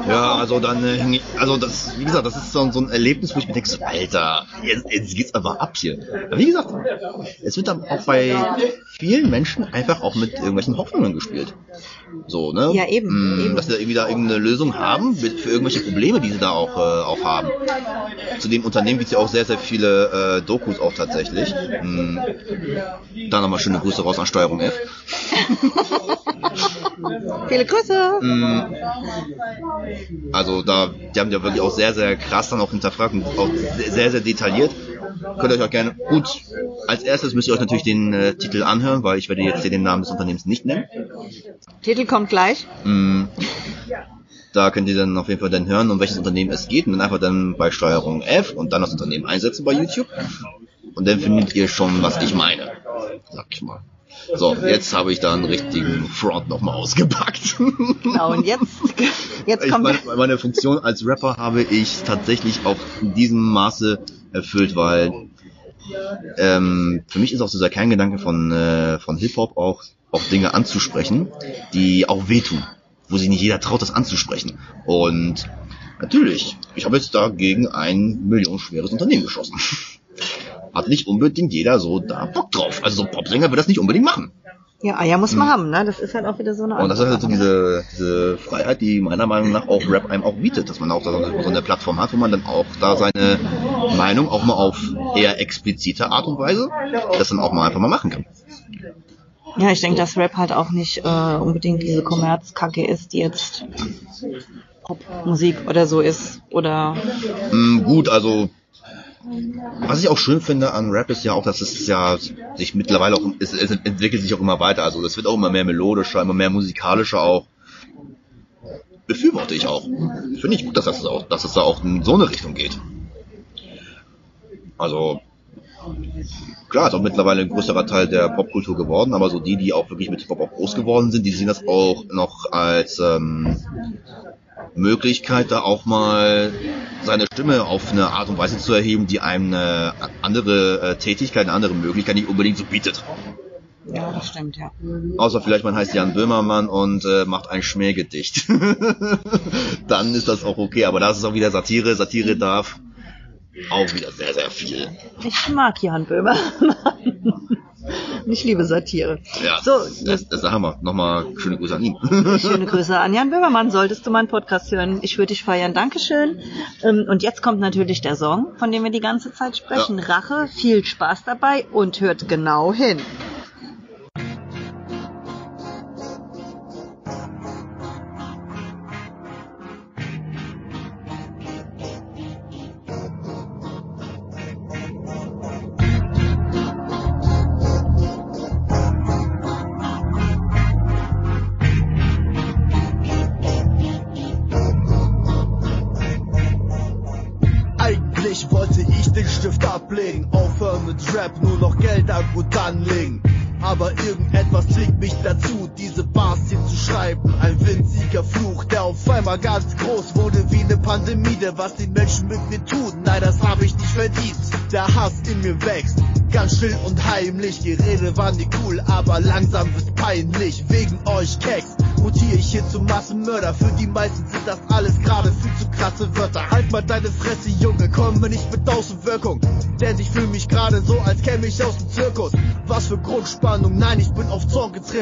Ja, also dann, äh, häng ich- also das, wie gesagt, das ist so, so ein Erlebnis, wo ich mir denke, so, Alter, jetzt, jetzt geht's aber ab hier. Aber wie gesagt, es wird dann auch bei vielen Menschen einfach auch mit irgendwelchen Hoffnungen gespielt. So, ne? Ja, eben, Mm, eben. Dass sie da irgendwie da irgendeine Lösung haben für irgendwelche Probleme, die sie da auch, äh, auch haben. Zu dem Unternehmen gibt's ja auch sehr, sehr viele äh, Dokus auch tatsächlich. Mm, da nochmal schöne Grüße raus an Steuerung F. Viele Grüße! Mm. Also da, die haben ja wirklich auch sehr, sehr krass dann auch hinterfragt und auch sehr, sehr detailliert. Könnt ihr euch auch gerne. Gut, als erstes müsst ihr euch natürlich den äh, Titel anhören, weil ich werde jetzt hier den Namen des Unternehmens nicht nennen. Titel kommt gleich. Mm, Da könnt ihr dann auf jeden Fall dann hören, um welches Unternehmen es geht und dann einfach dann bei Steuerung F und dann das Unternehmen einsetzen bei YouTube. Und dann findet ihr schon, was ich meine. Sag ich mal. So, jetzt habe ich da einen richtigen Front nochmal ausgepackt. Genau, und jetzt, jetzt Ich kommt meine, meine Funktion als Rapper habe ich tatsächlich auch in diesem Maße erfüllt, weil ähm, für mich ist auch dieser Kerngedanke von, äh, von Hip-Hop auch, auch Dinge anzusprechen, die auch wehtun, wo sich nicht jeder traut, das anzusprechen. Und natürlich, ich habe jetzt dagegen ein millionenschweres Unternehmen geschossen. Hat nicht unbedingt jeder so da Bock drauf. Also so Popsänger wird das nicht unbedingt machen. Ja, Eier muss man haben, ne? Das ist halt auch wieder so eine Und das ist halt so diese, diese Freiheit, die meiner Meinung nach auch Rap einem auch bietet, dass man auch da so so eine Plattform hat, wo man dann auch da seine Meinung auch mal auf eher explizite Art und Weise das dann auch mal einfach mal machen kann. Ja, ich denke, dass Rap halt auch nicht äh, unbedingt diese Kommerzkacke ist, die jetzt Popmusik oder so ist. Oder Mm, gut, also was ich auch schön finde an Rap ist ja auch, dass es ja sich mittlerweile auch, es, es entwickelt sich auch immer weiter. Also es wird auch immer mehr melodischer, immer mehr musikalischer auch. Befürworte ich auch. Finde ich gut, dass das auch, dass es da auch in so eine Richtung geht. Also klar, ist auch mittlerweile ein größerer Teil der Popkultur geworden, aber so die, die auch wirklich mit Hip-Hop groß geworden sind, die sehen das auch noch als ähm, Möglichkeit, da auch mal seine Stimme auf eine Art und Weise zu erheben, die einem eine andere äh, Tätigkeit, eine andere Möglichkeit nicht unbedingt so bietet. ja, das stimmt, ja. Außer vielleicht man heißt Jan Böhmermann und äh, macht ein Schmähgedicht. Dann ist das auch okay, aber das ist auch wieder Satire. Satire darf auch wieder sehr, sehr viel. Ich mag Jan Böhmer. ich liebe Satire. Ja, So, das, das ist der Hammer. Nochmal schöne Grüße an ihn. Schöne Grüße an Jan Böhmermann. Solltest du meinen Podcast hören, ich würde dich feiern. Dankeschön. Ähm, Und jetzt kommt natürlich der Song, von dem wir die ganze Zeit sprechen. Rache. Viel Spaß dabei und hört genau hin.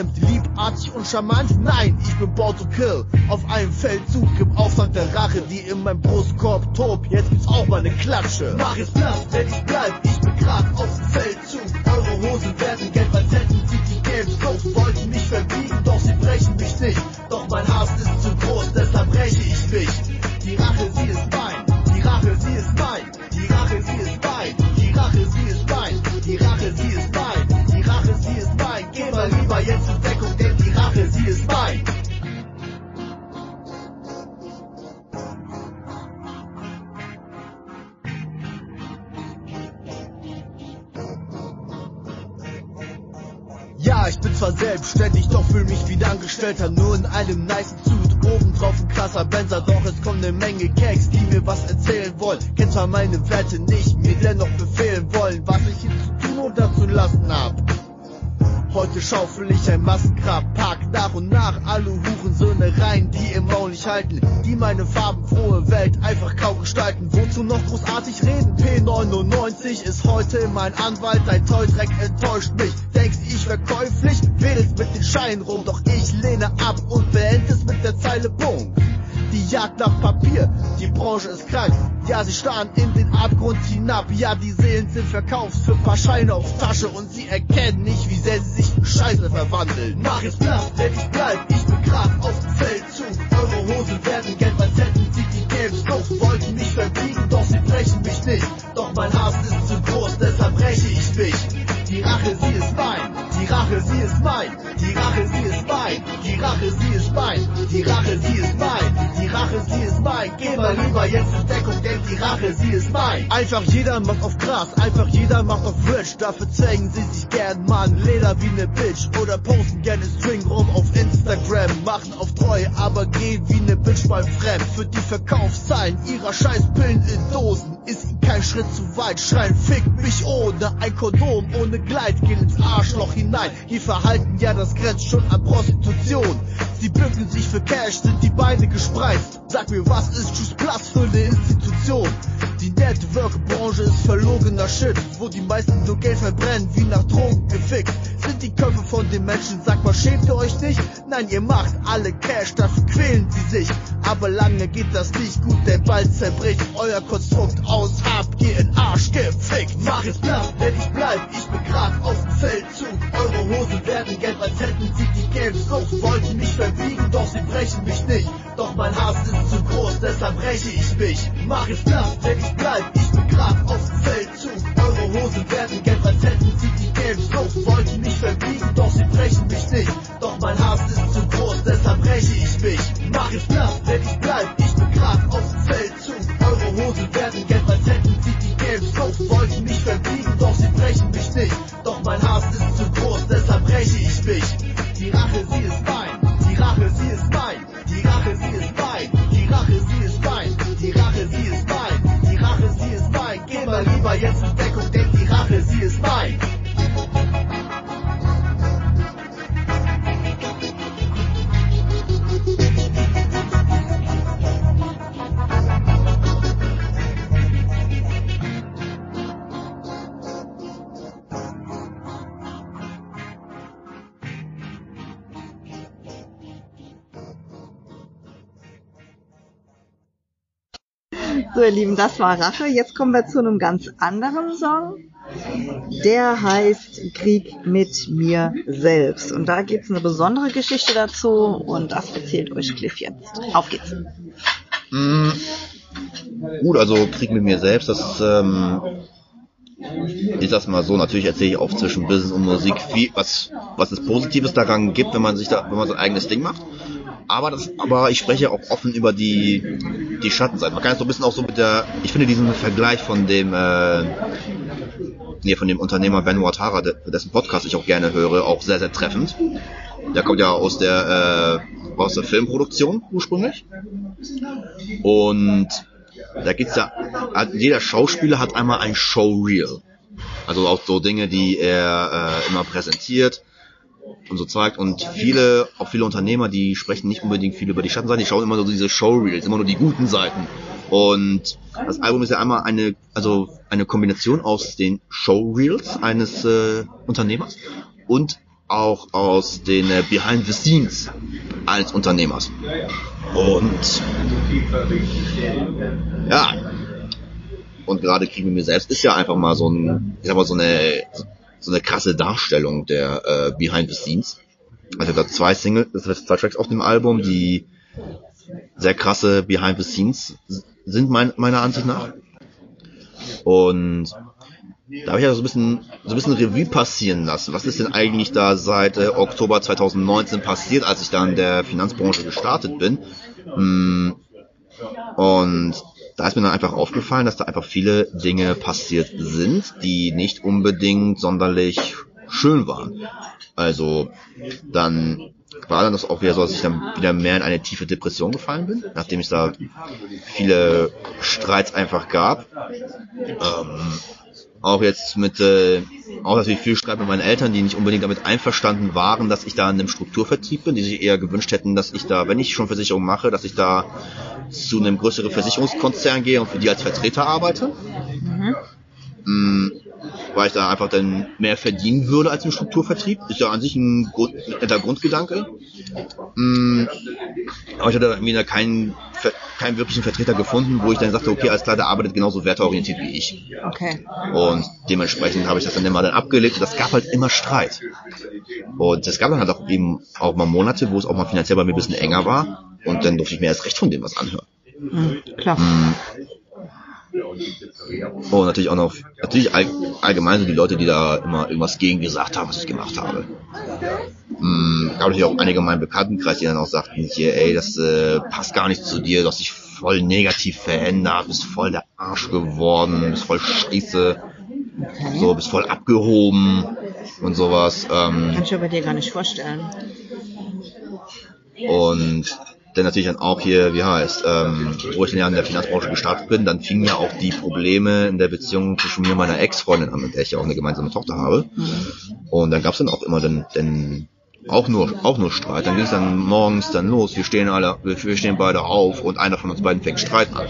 Getrimmt. Liebartig und charmant, nein, ich bin born to kill. Auf einem Feldzug im Auftrag der Rache, die in meinem Brustkorb tobt. Jetzt gibt's auch mal ne Klatsche. Mach es Platz, Schein rum, doch ich lehne ab und beende es mit der Zeile Punkt. Die Jagd nach Papier, die Branche ist krank. Ja, sie starren in den Abgrund hinab. Ja, die Seelen sind verkauft für paar Scheine auf Tasche und sie erkennen nicht, wie sehr sie sich in Scheiße verwandeln. Mach es platt, denn ich bleib, ich bin grad auf dem Feldzug. Eure Hosen werden Geld, als hätten sie die Games doch wollten mich verbiegen, doch sie brechen mich nicht. Doch mein Hass ist zu groß, deshalb breche ich mich. Die Rache, sie ist mein, die Rache, sie ist mein. Bein. Die Rache, sie ist mein. Die Rache, sie ist mein. Geh mal lieber jetzt ist Deckung, denn die Rache, sie ist mein. Einfach jeder macht auf Gras, einfach jeder macht auf Rich. Dafür zeigen sie sich gern, Mann. Leder wie ne Bitch. Oder posten gerne String rum auf Instagram. Machen auf treu, aber gehen wie ne Bitch beim Fremd. Für die Verkaufszahlen ihrer Scheißpillen in Dosen ist kein Schritt zu weit. Schreien, fick mich ohne ein Kondom, ohne Gleit. Gehen ins Arschloch hinein. Ihr Verhalten, ja, das grenzt schon an Prostitution. Sie bücken sich für Cash, sind die Beine gespreizt. Sag mir, was ist Juice Plus für eine Institution? Die Network-Branche ist verlogener Shit, wo die meisten nur Geld verbrennen, wie nach Drogen gefickt. Sind die Köpfe von den Menschen, sag mal, schämt ihr euch nicht? Nein, ihr macht alle Cash, dafür quälen sie sich. Aber lange geht das nicht gut, denn bald zerbricht euer Konstrukt aus, habt ihr in Arsch gefickt. Mach es platt, denn ich bleib, ich bin grad auf dem Feldzug. Eure Hosen werden gelb, als hätten sie die Gelbsucht. Wollten mich verbiegen, doch sie brechen mich nicht. Doch mein Hass ist zu groß, deshalb breche ich mich. Mach es platt, denn ich bleib, ich bin grad auf dem Feldzug. Eure Hosen werden gelb, mein. Geh mal lieber jetzt in ihr Lieben, das war Rache. Jetzt kommen wir zu einem ganz anderen Song. Der heißt Krieg mit mir selbst. Und da gibt's eine besondere Geschichte dazu und das erzählt euch Cliff jetzt. Auf geht's. Mm, gut, also Krieg mit mir selbst, das ähm, ich sag's mal so, natürlich erzähle ich auch zwischen Business und Musik viel, was, was es Positives daran gibt, wenn man sich da, wenn man sein eigenes Ding macht. Aber das, aber ich spreche auch offen über die, die Schattenseite. Man kann es so ein bisschen auch so mit der, ich finde diesen Vergleich von dem, äh, nee, von dem Unternehmer Ben Watara, de- dessen Podcast ich auch gerne höre, auch sehr, sehr treffend. Der kommt ja aus der, äh, aus der Filmproduktion ursprünglich. Und da geht's ja, jeder Schauspieler hat einmal ein Showreel. Also auch so Dinge, die er äh, immer präsentiert und so zeigt. Und viele, auch viele Unternehmer, die sprechen nicht unbedingt viel über die Schattenseiten, die schauen immer nur diese Showreels, immer nur die guten Seiten. Und das Album ist ja einmal eine, also eine Kombination aus den Showreels eines äh, Unternehmers und auch aus den äh, Behind the Scenes eines Unternehmers. Und ja, und gerade Krieg mir selbst ist ja einfach mal so ein, ich sag mal so eine, so eine krasse Darstellung der äh, Behind the Scenes. Also da zwei Singles, das sind zwei Tracks auf dem Album, die sehr krasse Behind the Scenes sind mein, meiner Ansicht nach. Und da habe ich ja so ein bisschen so ein bisschen Revue passieren lassen. Was ist denn eigentlich da seit äh, Oktober 2019 passiert, als ich da in der Finanzbranche gestartet bin? Mm, Und da ist mir dann einfach aufgefallen, dass da einfach viele Dinge passiert sind, die nicht unbedingt sonderlich schön waren. Also dann war dann das auch wieder so, dass ich dann wieder mehr in eine tiefe Depression gefallen bin, nachdem es da viele Streits einfach gab. Ähm, auch jetzt mit, äh, auch natürlich viel Streit mit meinen Eltern, die nicht unbedingt damit einverstanden waren, dass ich da in einem Strukturvertrieb bin, die sich eher gewünscht hätten, dass ich da, wenn ich schon Versicherung mache, dass ich da zu einem größeren Versicherungskonzern gehe und für die als Vertreter arbeite. Mm, weil ich da einfach dann mehr verdienen würde als im Strukturvertrieb. Ist ja an sich ein, Grund, netter Grundgedanke. Mm, aber ich hatte irgendwie da keinen, keinen wirklichen Vertreter gefunden, wo ich dann sagte, okay, alles klar, der arbeitet genauso werteorientiert wie ich. Okay. Und dementsprechend habe ich das dann immer dann abgelegt und das gab halt immer Streit. Und es gab dann halt auch eben auch mal Monate, wo es auch mal finanziell bei mir ein bisschen enger war. Und dann durfte ich mir erst recht von dem was anhören. Mhm, klar. Und natürlich auch noch, natürlich all, allgemein so die Leute, die da immer irgendwas gegen gesagt haben, was ich gemacht habe. Mm, gab natürlich auch einige in meinem Bekanntenkreis, die dann auch sagten, hier, ey, das äh, passt gar nicht zu dir, du hast dich voll negativ verändert, bist voll der Arsch geworden, bist voll scheiße, so, bist voll abgehoben und sowas. Ähm, Kann ich mir bei dir gar nicht vorstellen. Und dann natürlich dann auch hier, wie heißt, ähm, wo ich dann ja in der Finanzbranche gestartet bin, dann fingen ja auch die Probleme in der Beziehung zwischen mir und meiner Ex-Freundin an, mit der ich ja auch eine gemeinsame Tochter habe. Und dann gab's dann auch immer dann, dann auch nur, auch nur Streit. Dann ging's dann morgens dann los, wir stehen alle, wir, wir stehen beide auf und einer von uns beiden fängt Streit an.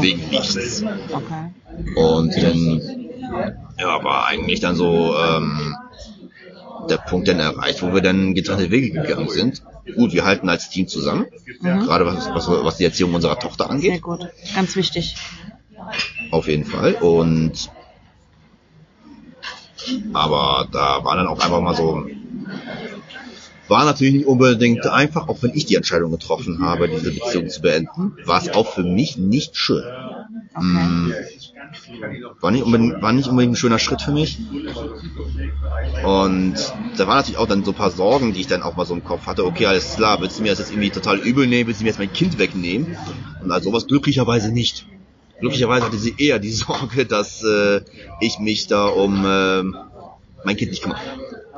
Wegen nichts. Okay. Und dann ja, war eigentlich dann so ähm, der Punkt dann erreicht, wo wir dann getrennte Wege gegangen sind. Gut, wir halten als Team zusammen, gerade was, was, was die Erziehung unserer Tochter Sehr angeht, gut. Ganz wichtig. auf jeden Fall. Und aber da war dann auch einfach mal so, war natürlich nicht unbedingt einfach, auch wenn ich die Entscheidung getroffen habe, diese Beziehung zu beenden, war es auch für mich nicht schön. Mm, war nicht, unbedingt, war nicht unbedingt ein schöner Schritt für mich. Und da waren natürlich auch dann so ein paar Sorgen, die ich dann auch mal so im Kopf hatte. Okay, alles klar, willst du mir das jetzt irgendwie total übel nehmen, willst du mir jetzt mein Kind wegnehmen? Und also sowas glücklicherweise nicht. Glücklicherweise hatte sie eher die Sorge, dass äh, ich mich da um äh, mein Kind nicht kümmere.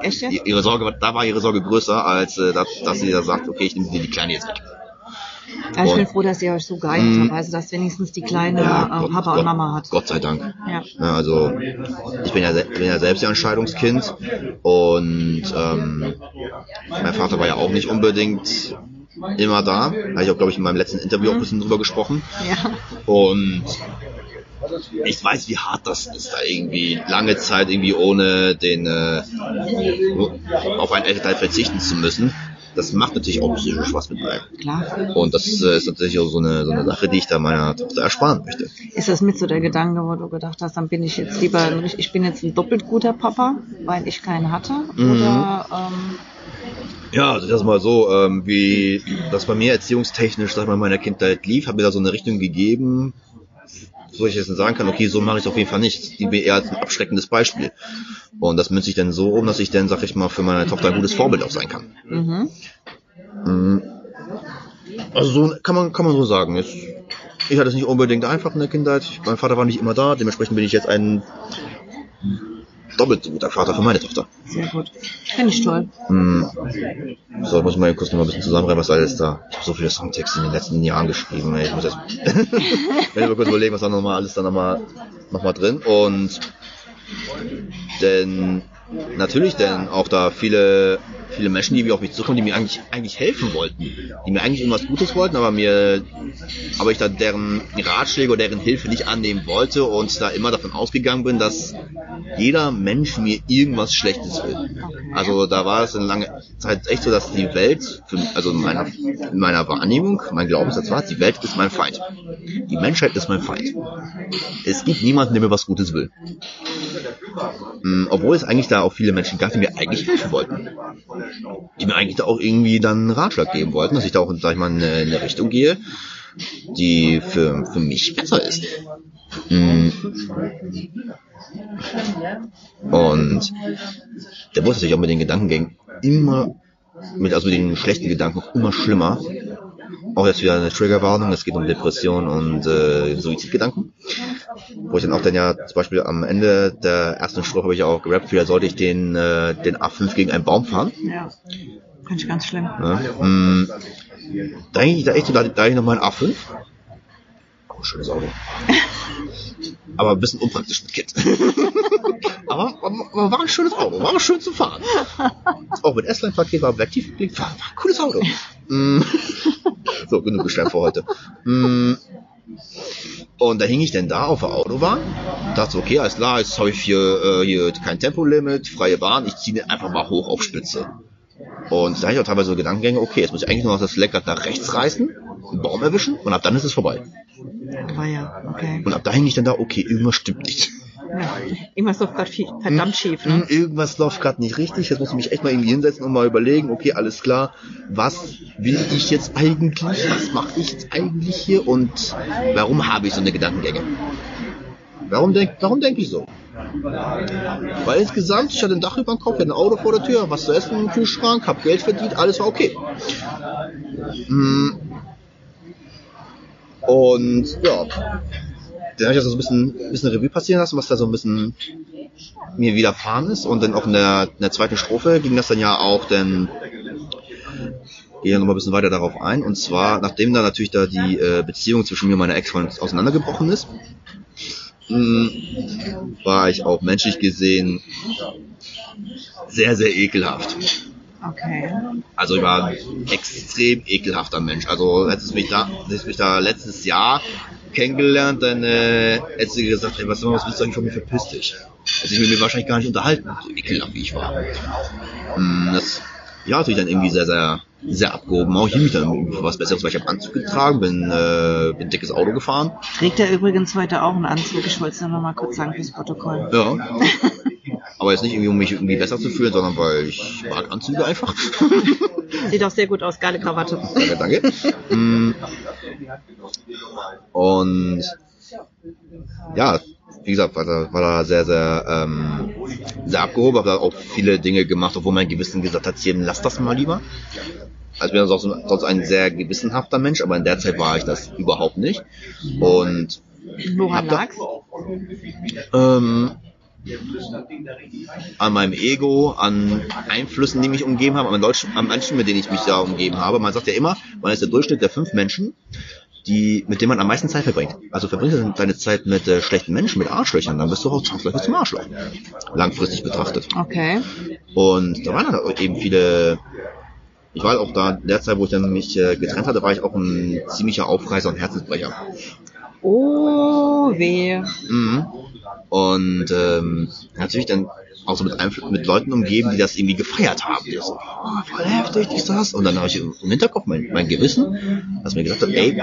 Echt? Die- Ihre Sorge, da war ihre Sorge größer, als äh, dass, dass sie da sagt, okay, ich nehme dir die Kleine jetzt weg. Ja, ich bin froh, dass ihr euch so geeinigt habt, also dass wenigstens die kleine äh, Gott- Papa Gott- und Mama hat. Gott sei Dank. Ja. Ja, also ich bin ja, bin ja selbst ja Entscheidungskind und ähm, mein Vater war ja auch nicht unbedingt immer da. Habe ich auch, glaube ich, in meinem letzten Interview auch ein bisschen drüber gesprochen. Ja. Und ich weiß, wie hart das ist, da irgendwie lange Zeit irgendwie ohne den äh, auf einen Elternteil verzichten zu müssen. Das macht natürlich auch psychisch was mit einem. Klar. Und das äh, ist natürlich auch so eine, so eine Sache, die ich da meiner Tochter ersparen möchte. Ist das mit so der Gedanke, wo du gedacht hast, dann bin ich jetzt lieber, ein ich bin jetzt ein doppelt guter Papa, weil ich keinen hatte? Mhm. Oder, ähm, Ja, also das mal so, ähm, wie das bei mir erziehungstechnisch, sag ich mal, in meiner Kindheit lief, hat mir da so eine Richtung gegeben, wo ich jetzt sagen kann, okay, so mache ich es auf jeden Fall nicht. Die mir eher als ein abschreckendes Beispiel. Und das münze ich dann so um, dass ich dann, sag ich mal, für meine Tochter ein gutes Vorbild auch sein kann. Mhm. Also so kann man, kann man so sagen. Jetzt, ich hatte es nicht unbedingt einfach in der Kindheit. Mein Vater war nicht immer da, dementsprechend bin ich jetzt ein doppelt so guter Vater für meine Tochter. Sehr gut. Finde ich toll. Hm. So, muss ich mal kurz noch mal ein bisschen zusammenreiben, was alles da. Ich habe so viele Songtexte in den letzten Jahren geschrieben. Ey. Ich muss jetzt ich mal kurz überlegen, was da nochmal alles da nochmal noch mal drin. Und denn natürlich denn auch da viele viele Menschen, die auf mich zukommen, die mir eigentlich eigentlich helfen wollten, die mir eigentlich irgendwas Gutes wollten, aber mir aber ich da deren Ratschläge oder deren Hilfe nicht annehmen wollte und da immer davon ausgegangen bin, dass jeder Mensch mir irgendwas Schlechtes will. Also da war es eine lange Zeit echt so, dass die Welt, für, also in meiner, in meiner Wahrnehmung, mein Glaubenssatz war, die Welt ist mein Feind. Die Menschheit ist mein Feind. Es gibt niemanden, der mir was Gutes will. Mm, Obwohl es eigentlich da auch viele Menschen gab, die mir eigentlich helfen wollten. Die mir eigentlich da auch irgendwie dann einen Ratschlag geben wollten, dass ich da auch, sag ich mal, in eine, in eine Richtung gehe, die für, für mich besser ist. Mm. Und der wurde natürlich auch mit den Gedankengängen immer, mit, also mit den schlechten Gedanken immer schlimmer. Auch jetzt wieder eine Triggerwarnung, es geht um Depression und äh, Suizidgedanken. Wo ich dann auch dann ja zum Beispiel am Ende der ersten Strophe habe ich auch gerappt, wieder sollte ich den, äh, den A5 gegen einen Baum fahren. Ja. Finde ich ganz schlimm. Ja, mm, da ich da echt so, da, da ich noch mal ein A5. Oh, schönes Auto. Aber ein bisschen unpraktisch mit Kind. aber, aber, war ein schönes Auto, war schön zu fahren. Auch mit S-Line-Paket war Tief, war, war ein cooles Auto. Mm. so, genug Gestern für heute. Mm. Und da hing ich denn da auf der Autobahn, dachte okay, alles klar, jetzt habe ich hier, äh, hier kein Tempolimit, freie Bahn, ich ziehe den einfach mal hoch auf Spitze. Und da hatte ich auch teilweise so Gedankengänge, okay, jetzt muss ich eigentlich nur noch das Lenkrad nach rechts reißen, einen Baum erwischen und ab dann ist es vorbei. Ja, okay. Und ab da hing ich dann da, okay, irgendwas stimmt nicht. Ja. Irgendwas läuft gerade verdammt schief, Hm, ne? Irgendwas läuft gerade nicht richtig. Jetzt muss ich mich echt mal irgendwie hinsetzen und mal überlegen, okay, alles klar, was will ich jetzt eigentlich? Was mache ich jetzt eigentlich hier? Und warum habe ich so eine Gedankengänge? Warum denke warum denk ich so? Weil insgesamt, ich hatte ein Dach über dem Kopf, ich hatte ein Auto vor der Tür, was zu essen im Kühlschrank, hab Geld verdient, alles war okay. Hm. Und ja, dann habe ich das so ein bisschen, ein bisschen Revue passieren lassen, was da so ein bisschen mir widerfahren ist. Und dann auch in der, in der zweiten Strophe ging das dann ja auch dann gehe ja noch mal ein bisschen weiter darauf ein. Und zwar, nachdem da natürlich da die äh, Beziehung zwischen mir und meiner Ex-Freundin auseinandergebrochen ist, mh, war ich auch menschlich gesehen sehr, sehr ekelhaft. Okay. Also ich war ein extrem ekelhafter Mensch. Also hättest du mich da, hättest mich da letztes Jahr kennengelernt, dann äh, hättest du gesagt, ey, was, was willst du eigentlich von mir, verpiss dich. Hätte ich mit mir wahrscheinlich gar nicht unterhalten, so ekelhaft wie ich war. Hm, Das, ja, natürlich dann irgendwie sehr, sehr, sehr abgehoben. Auch hielt mich dann irgendwie für was Besseres, weil ich habe Anzug getragen, bin, äh, bin ein dickes Auto gefahren. Trägt er übrigens heute auch einen Anzug? Ich wollte es nur noch mal kurz sagen fürs Protokoll. Ja. Aber jetzt nicht irgendwie, um mich irgendwie besser zu fühlen, sondern weil ich mag Anzüge einfach. Sieht auch sehr gut aus, geile Krawatte. Danke, danke. Mm. Und ja, wie gesagt, war da, war da sehr, sehr, ähm, sehr abgehoben, habe da auch viele Dinge gemacht, obwohl mein Gewissen gesagt hat, hier, lass das mal lieber. Also ich bin sonst, sonst ein sehr gewissenhafter Mensch, aber in der Zeit war ich das überhaupt nicht. Und Woran Hab da- lag's? ähm, an meinem Ego, an Einflüssen, die mich umgeben haben, an, Deutsch, an Menschen, mit denen ich mich da umgeben habe. Man sagt ja immer, man ist der Durchschnitt der fünf Menschen, die, mit denen man am meisten Zeit verbringt. Also verbringst du deine Zeit mit äh, schlechten Menschen, mit Arschlöchern, dann bist du auch zwangsläufig zum Arschloch. Langfristig betrachtet. Okay. Und da waren dann auch eben viele. Ich war auch da, in der Zeit, wo ich dann mich äh, getrennt hatte, war ich auch ein ziemlicher Aufreißer und Herzensbrecher. Oh, weh. Mhm. Und ähm, natürlich dann auch so mit, Einfl mit Leuten umgeben, die das irgendwie gefeiert haben. Die so, oh, voll heftig, dies, das. Und dann habe ich im Hinterkopf mein, mein Gewissen, das mir gesagt hat, ey,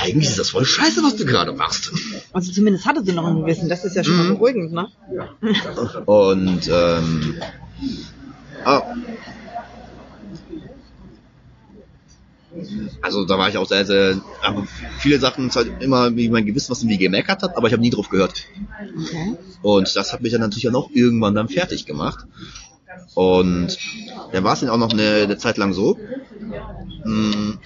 eigentlich ist das voll scheiße, was du gerade machst. Also zumindest hatte sie noch ein Gewissen. Das ist ja schon mal Mhm. beruhigend, ne? Und ähm, ah, also da war ich auch sehr, sehr, aber viele Sachen ist halt immer wie mein Gewissen, was irgendwie gemeckert hat, aber ich habe nie drauf gehört. Okay. Und das hat mich dann natürlich auch irgendwann dann fertig gemacht. Und dann war es dann auch noch eine, eine Zeit lang so, mh,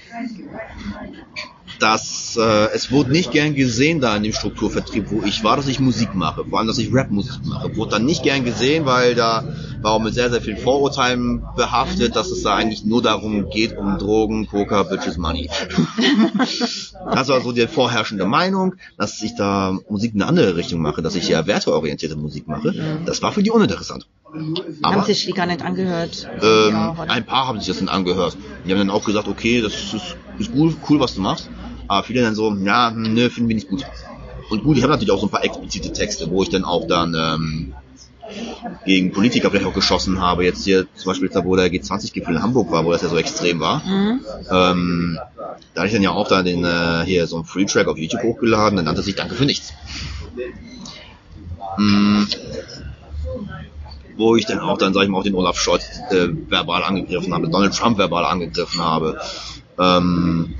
dass äh, es wurde nicht gern gesehen da in dem Strukturvertrieb, wo ich war, dass ich Musik mache, vor allem, dass ich Rapmusik mache. Wurde dann nicht gern gesehen, weil da war auch mit sehr, sehr vielen Vorurteilen behaftet, dass es da eigentlich nur darum geht, um Drogen, Poker, Bitches, Money. Das war so die vorherrschende Meinung, dass ich da Musik in eine andere Richtung mache, dass ich ja werteorientierte Musik mache. Das war für die uninteressant. Haben Aber sich die gar nicht angehört? ähm, ein paar haben sich das dann angehört. Die haben dann auch gesagt, okay, das ist, ist cool, cool, was du machst. Aber viele dann so, ja, hm, nö, finden wir nicht gut. Und gut, ich habe natürlich auch so ein paar explizite Texte, wo ich dann auch dann ähm, gegen Politiker vielleicht auch geschossen habe. Jetzt hier zum Beispiel da, wo der G20-Gipfel in Hamburg war, wo das ja so extrem war. Mhm. Ähm, da hatte ich dann ja auch da den äh, hier so einen Free-Track auf YouTube hochgeladen, dann nannte sich Danke für nichts. Mm, wo ich dann auch dann, sag ich mal, auch den Olaf Scholz äh, verbal angegriffen habe, Donald Trump verbal angegriffen habe. Ähm,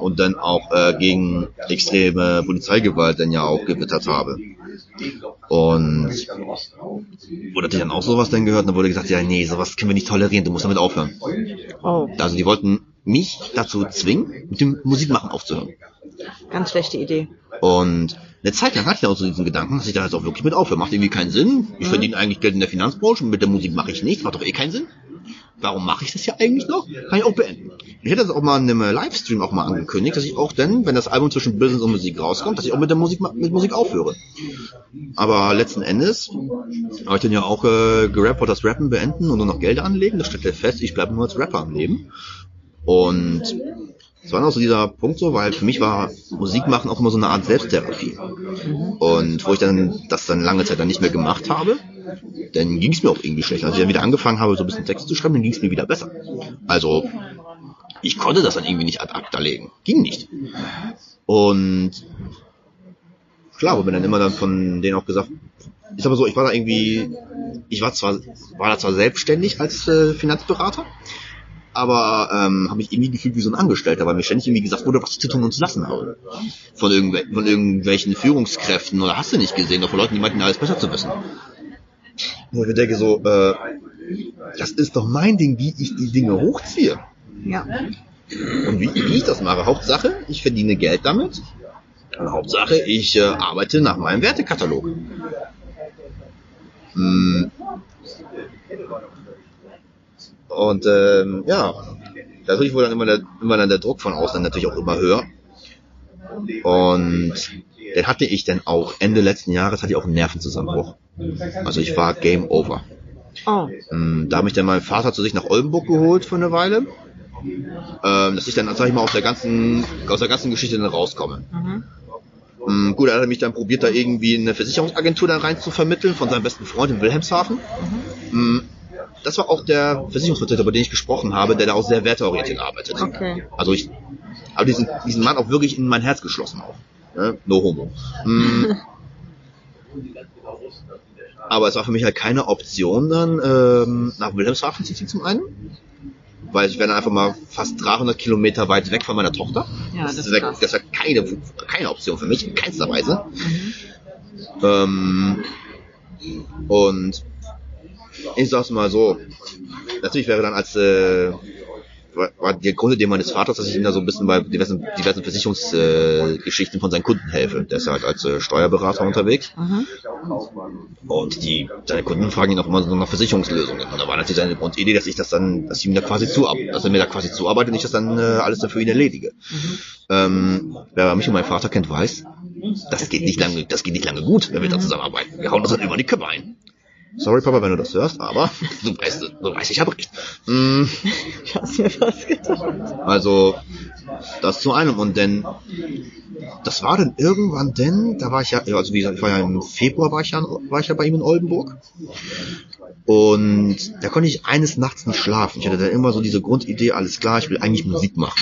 und dann auch äh, gegen extreme Polizeigewalt dann ja auch gewittert habe. Und wurde natürlich dann auch sowas dann gehört und dann wurde gesagt, ja nee, sowas können wir nicht tolerieren, du musst damit aufhören. Oh, Also die wollten mich dazu zwingen, mit dem Musikmachen aufzuhören. ganz schlechte Idee. Und eine Zeit lang hatte ich dann auch so diesen Gedanken, dass ich da jetzt auch wirklich mit aufhöre. Macht irgendwie keinen Sinn. Ich verdiene eigentlich Geld in der Finanzbranche und mit der Musik mache ich nichts. Macht doch eh keinen Sinn. Warum mache ich das ja eigentlich noch? Kann ich auch beenden. Ich hätte das auch mal in einem Livestream auch mal angekündigt, dass ich auch dann, wenn das Album zwischen Business und Musik rauskommt, dass ich auch mit der Musik mit Musik aufhöre. Aber letzten Endes habe ich dann ja auch äh, gerappt, das Rappen beenden und nur noch Geld anlegen. Da stellt er fest, ich bleibe nur als Rapper am Leben. Und es war noch so dieser Punkt so, weil für mich war Musik machen auch immer so eine Art Selbsttherapie. Und wo ich dann das dann lange Zeit dann nicht mehr gemacht habe, dann ging es mir auch irgendwie schlecht. Als ich dann wieder angefangen habe, so ein bisschen Texte zu schreiben, dann ging es mir wieder besser. Also ich konnte das dann irgendwie nicht ad acta legen. Ging nicht. Und klar, wurde mir dann immer dann von denen auch gesagt, ist aber so, ich war da irgendwie, ich war zwar, war da zwar selbstständig als äh, Finanzberater, aber ähm, habe mich irgendwie gefühlt wie so ein Angestellter, weil mir ständig irgendwie gesagt wurde, was ich zu tun und zu lassen habe. Von, irgendwel von irgendwelchen Führungskräften oder hast du nicht gesehen, oder von Leuten, die meinten, alles besser zu wissen. Wo ich mir denke so, äh, das ist doch mein Ding, wie ich die Dinge hochziehe. Ja. Und wie, wie ich das mache? Hauptsache, ich verdiene Geld damit. Und Hauptsache, ich äh, arbeite nach meinem Wertekatalog. Mm. Und ähm, ja, natürlich wurde dann immer der, immer dann der Druck von außen natürlich auch immer höher. Und den hatte ich dann auch Ende letzten Jahres hatte ich auch einen Nervenzusammenbruch. Also ich war Game Over. Oh. Ähm, Da hat mich dann mein Vater zu sich nach Oldenburg geholt für eine Weile. Ähm, dass ich dann, sag ich mal, aus der ganzen, aus der ganzen Geschichte dann rauskomme. Mhm. Ähm, gut, er hat mich dann probiert, da irgendwie eine Versicherungsagentur dann rein zu vermitteln von seinem besten Freund in Wilhelmshaven. Ähm, das war auch der Versicherungsvertreter, über den ich gesprochen habe, der da auch sehr werteorientiert arbeitet. Okay. Also ich habe diesen, diesen Mann auch wirklich in mein Herz geschlossen auch. Ne? No homo. Mm. Aber es war für mich halt keine Option, dann ähm, nach Wilhelmshaven zu ziehen zum einen. Weil ich wäre dann einfach mal fast 300 Kilometer weit weg von meiner Tochter. Ja, das ist wäre das wär keine, keine Option für mich, in keinster Weise. Mhm. Ähm, und ich sag's mal so, natürlich wäre dann als äh, war, war der Grundidee meines Vaters, dass ich ihm da so ein bisschen bei diversen, diversen Versicherungsgeschichten äh, von seinen Kunden helfe. Der ist halt als äh, Steuerberater unterwegs Mhm. und die seine Kunden fragen ihn auch immer so nach Versicherungslösungen. Und da war natürlich seine Grundidee, dass ich das dann, dass ich ihm da quasi zuarbeite, dass er mir da quasi zuarbeitet und ich das dann äh, alles dafür ihn erledige. Ähm, wer mich und meinen Vater kennt, weiß, das geht nicht lange, das geht nicht lange gut, wenn wir da zusammenarbeiten. Wir hauen uns dann immer die Köpfe ein. Sorry, Papa, wenn du das hörst, aber du weißt, du weißt ich habe recht. Mm, Ich hab's mir fast gedacht. also, das zu einem. Und denn, das war dann irgendwann denn, da war ich ja, also wie gesagt, ich war ja im Februar war ich ja, war ich ja bei ihm in Oldenburg. Und da konnte ich eines Nachts nicht schlafen. Ich hatte dann immer so diese Grundidee, alles klar, ich will eigentlich Musik machen.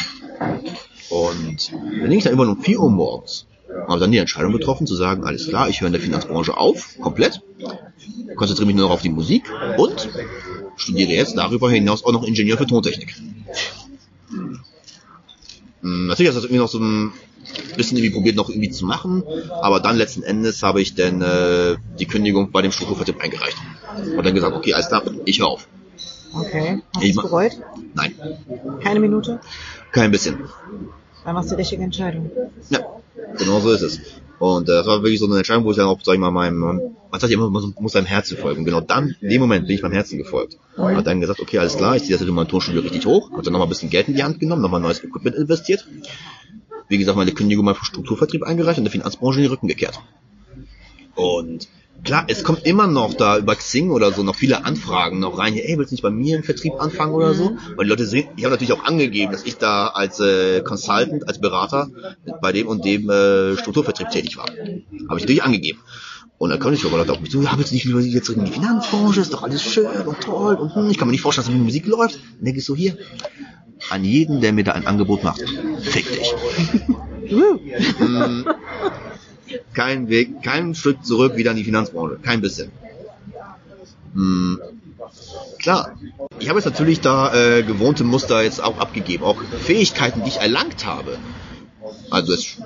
Und dann ging ich dann immer um 4 Uhr morgens. Habe dann die Entscheidung getroffen, zu sagen, alles klar, ich höre in der Finanzbranche auf, komplett. Konzentriere mich nur noch auf die Musik und studiere jetzt darüber hinaus auch noch Ingenieur für Tontechnik. Hm, Natürlich ist das irgendwie noch so ein bisschen irgendwie probiert noch irgendwie zu machen, aber dann letzten Endes habe ich dann äh, die Kündigung bei dem Strukturvertrieb eingereicht. Und dann gesagt, okay, alles klar, ich höre auf. Okay. Hast du bereut? Nein, Keine Minute? kein bisschen. Dann machst du die richtige Entscheidung. Ja, genau so ist es. Und äh, das war wirklich so eine Entscheidung, wo ich dann auch, sag ich mal, meinem, man sagt ja immer, man muss seinem Herzen folgen. Genau dann, in dem Moment bin ich meinem Herzen gefolgt. Hab dann gesagt, okay, alles klar, ich ziehe das in mein Tonstudio richtig hoch, hab dann nochmal ein bisschen Geld in die Hand genommen, nochmal neues Equipment investiert. Wie gesagt, meine Kündigung mal für Strukturvertrieb eingereicht und der Finanzbranche in den Rücken gekehrt. Und klar, es kommt immer noch da über Xing oder so noch viele Anfragen noch rein. Ey, willst du nicht bei mir im Vertrieb anfangen oder so? Weil die Leute sehen, ich habe natürlich auch angegeben, dass ich da als äh, Consultant, als Berater bei dem und dem äh, Strukturvertrieb tätig war. Habe ich natürlich angegeben. Und dann konnte ich aber Leute auf mich zu, ja, willst du nicht lieber jetzt in die Finanzbranche, ist doch alles schön und toll und hm, ich kann mir nicht vorstellen, dass die Musik läuft. Dann denke ich so, hier, an jeden, der mir da ein Angebot macht, fick dich. Mm, kein Weg, kein Schritt zurück wieder in die Finanzbranche. Kein bisschen. Hm, klar, ich habe jetzt natürlich da äh, gewohnte Muster jetzt auch abgegeben. Auch Fähigkeiten, die ich erlangt habe. Also es,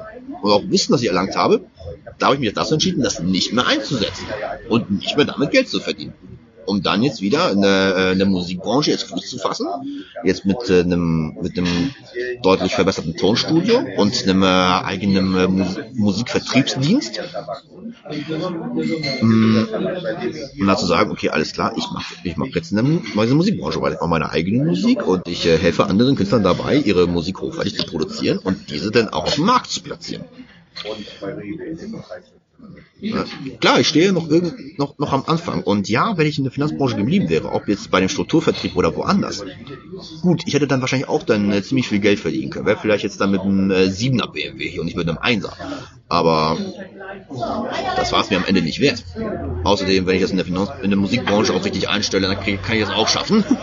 und auch Wissen, das ich erlangt habe, da habe ich mich dazu entschieden, das nicht mehr einzusetzen. Und nicht mehr damit Geld zu verdienen. Um dann jetzt wieder in der, äh, in der Musikbranche jetzt Fuß zu fassen. Jetzt mit äh, einem mit einem deutlich verbesserten Tonstudio und einem äh, eigenen äh, Mus Musikvertriebsdienst. Mm, Und dazu sagen, okay, alles klar, ich mache ich mach jetzt eine, meine Musikbranche weiter, ich mache meine eigene Musik und ich äh, helfe anderen Künstlern dabei, ihre Musik hochwertig zu produzieren und diese dann auch auf dem Markt zu platzieren. Ja, klar, ich stehe noch, irgend, noch, noch am Anfang. Und ja, wenn ich in der Finanzbranche geblieben wäre, ob jetzt bei dem Strukturvertrieb oder woanders, gut, ich hätte dann wahrscheinlich auch dann äh, ziemlich viel Geld verdienen können. Wäre vielleicht jetzt dann mit einem äh, 7er BMW hier und nicht mit einem 1er. Aber das war es mir am Ende nicht wert. Außerdem, wenn ich das in der, Finanz in der Musikbranche auch richtig einstelle, dann krieg, kann ich das auch schaffen.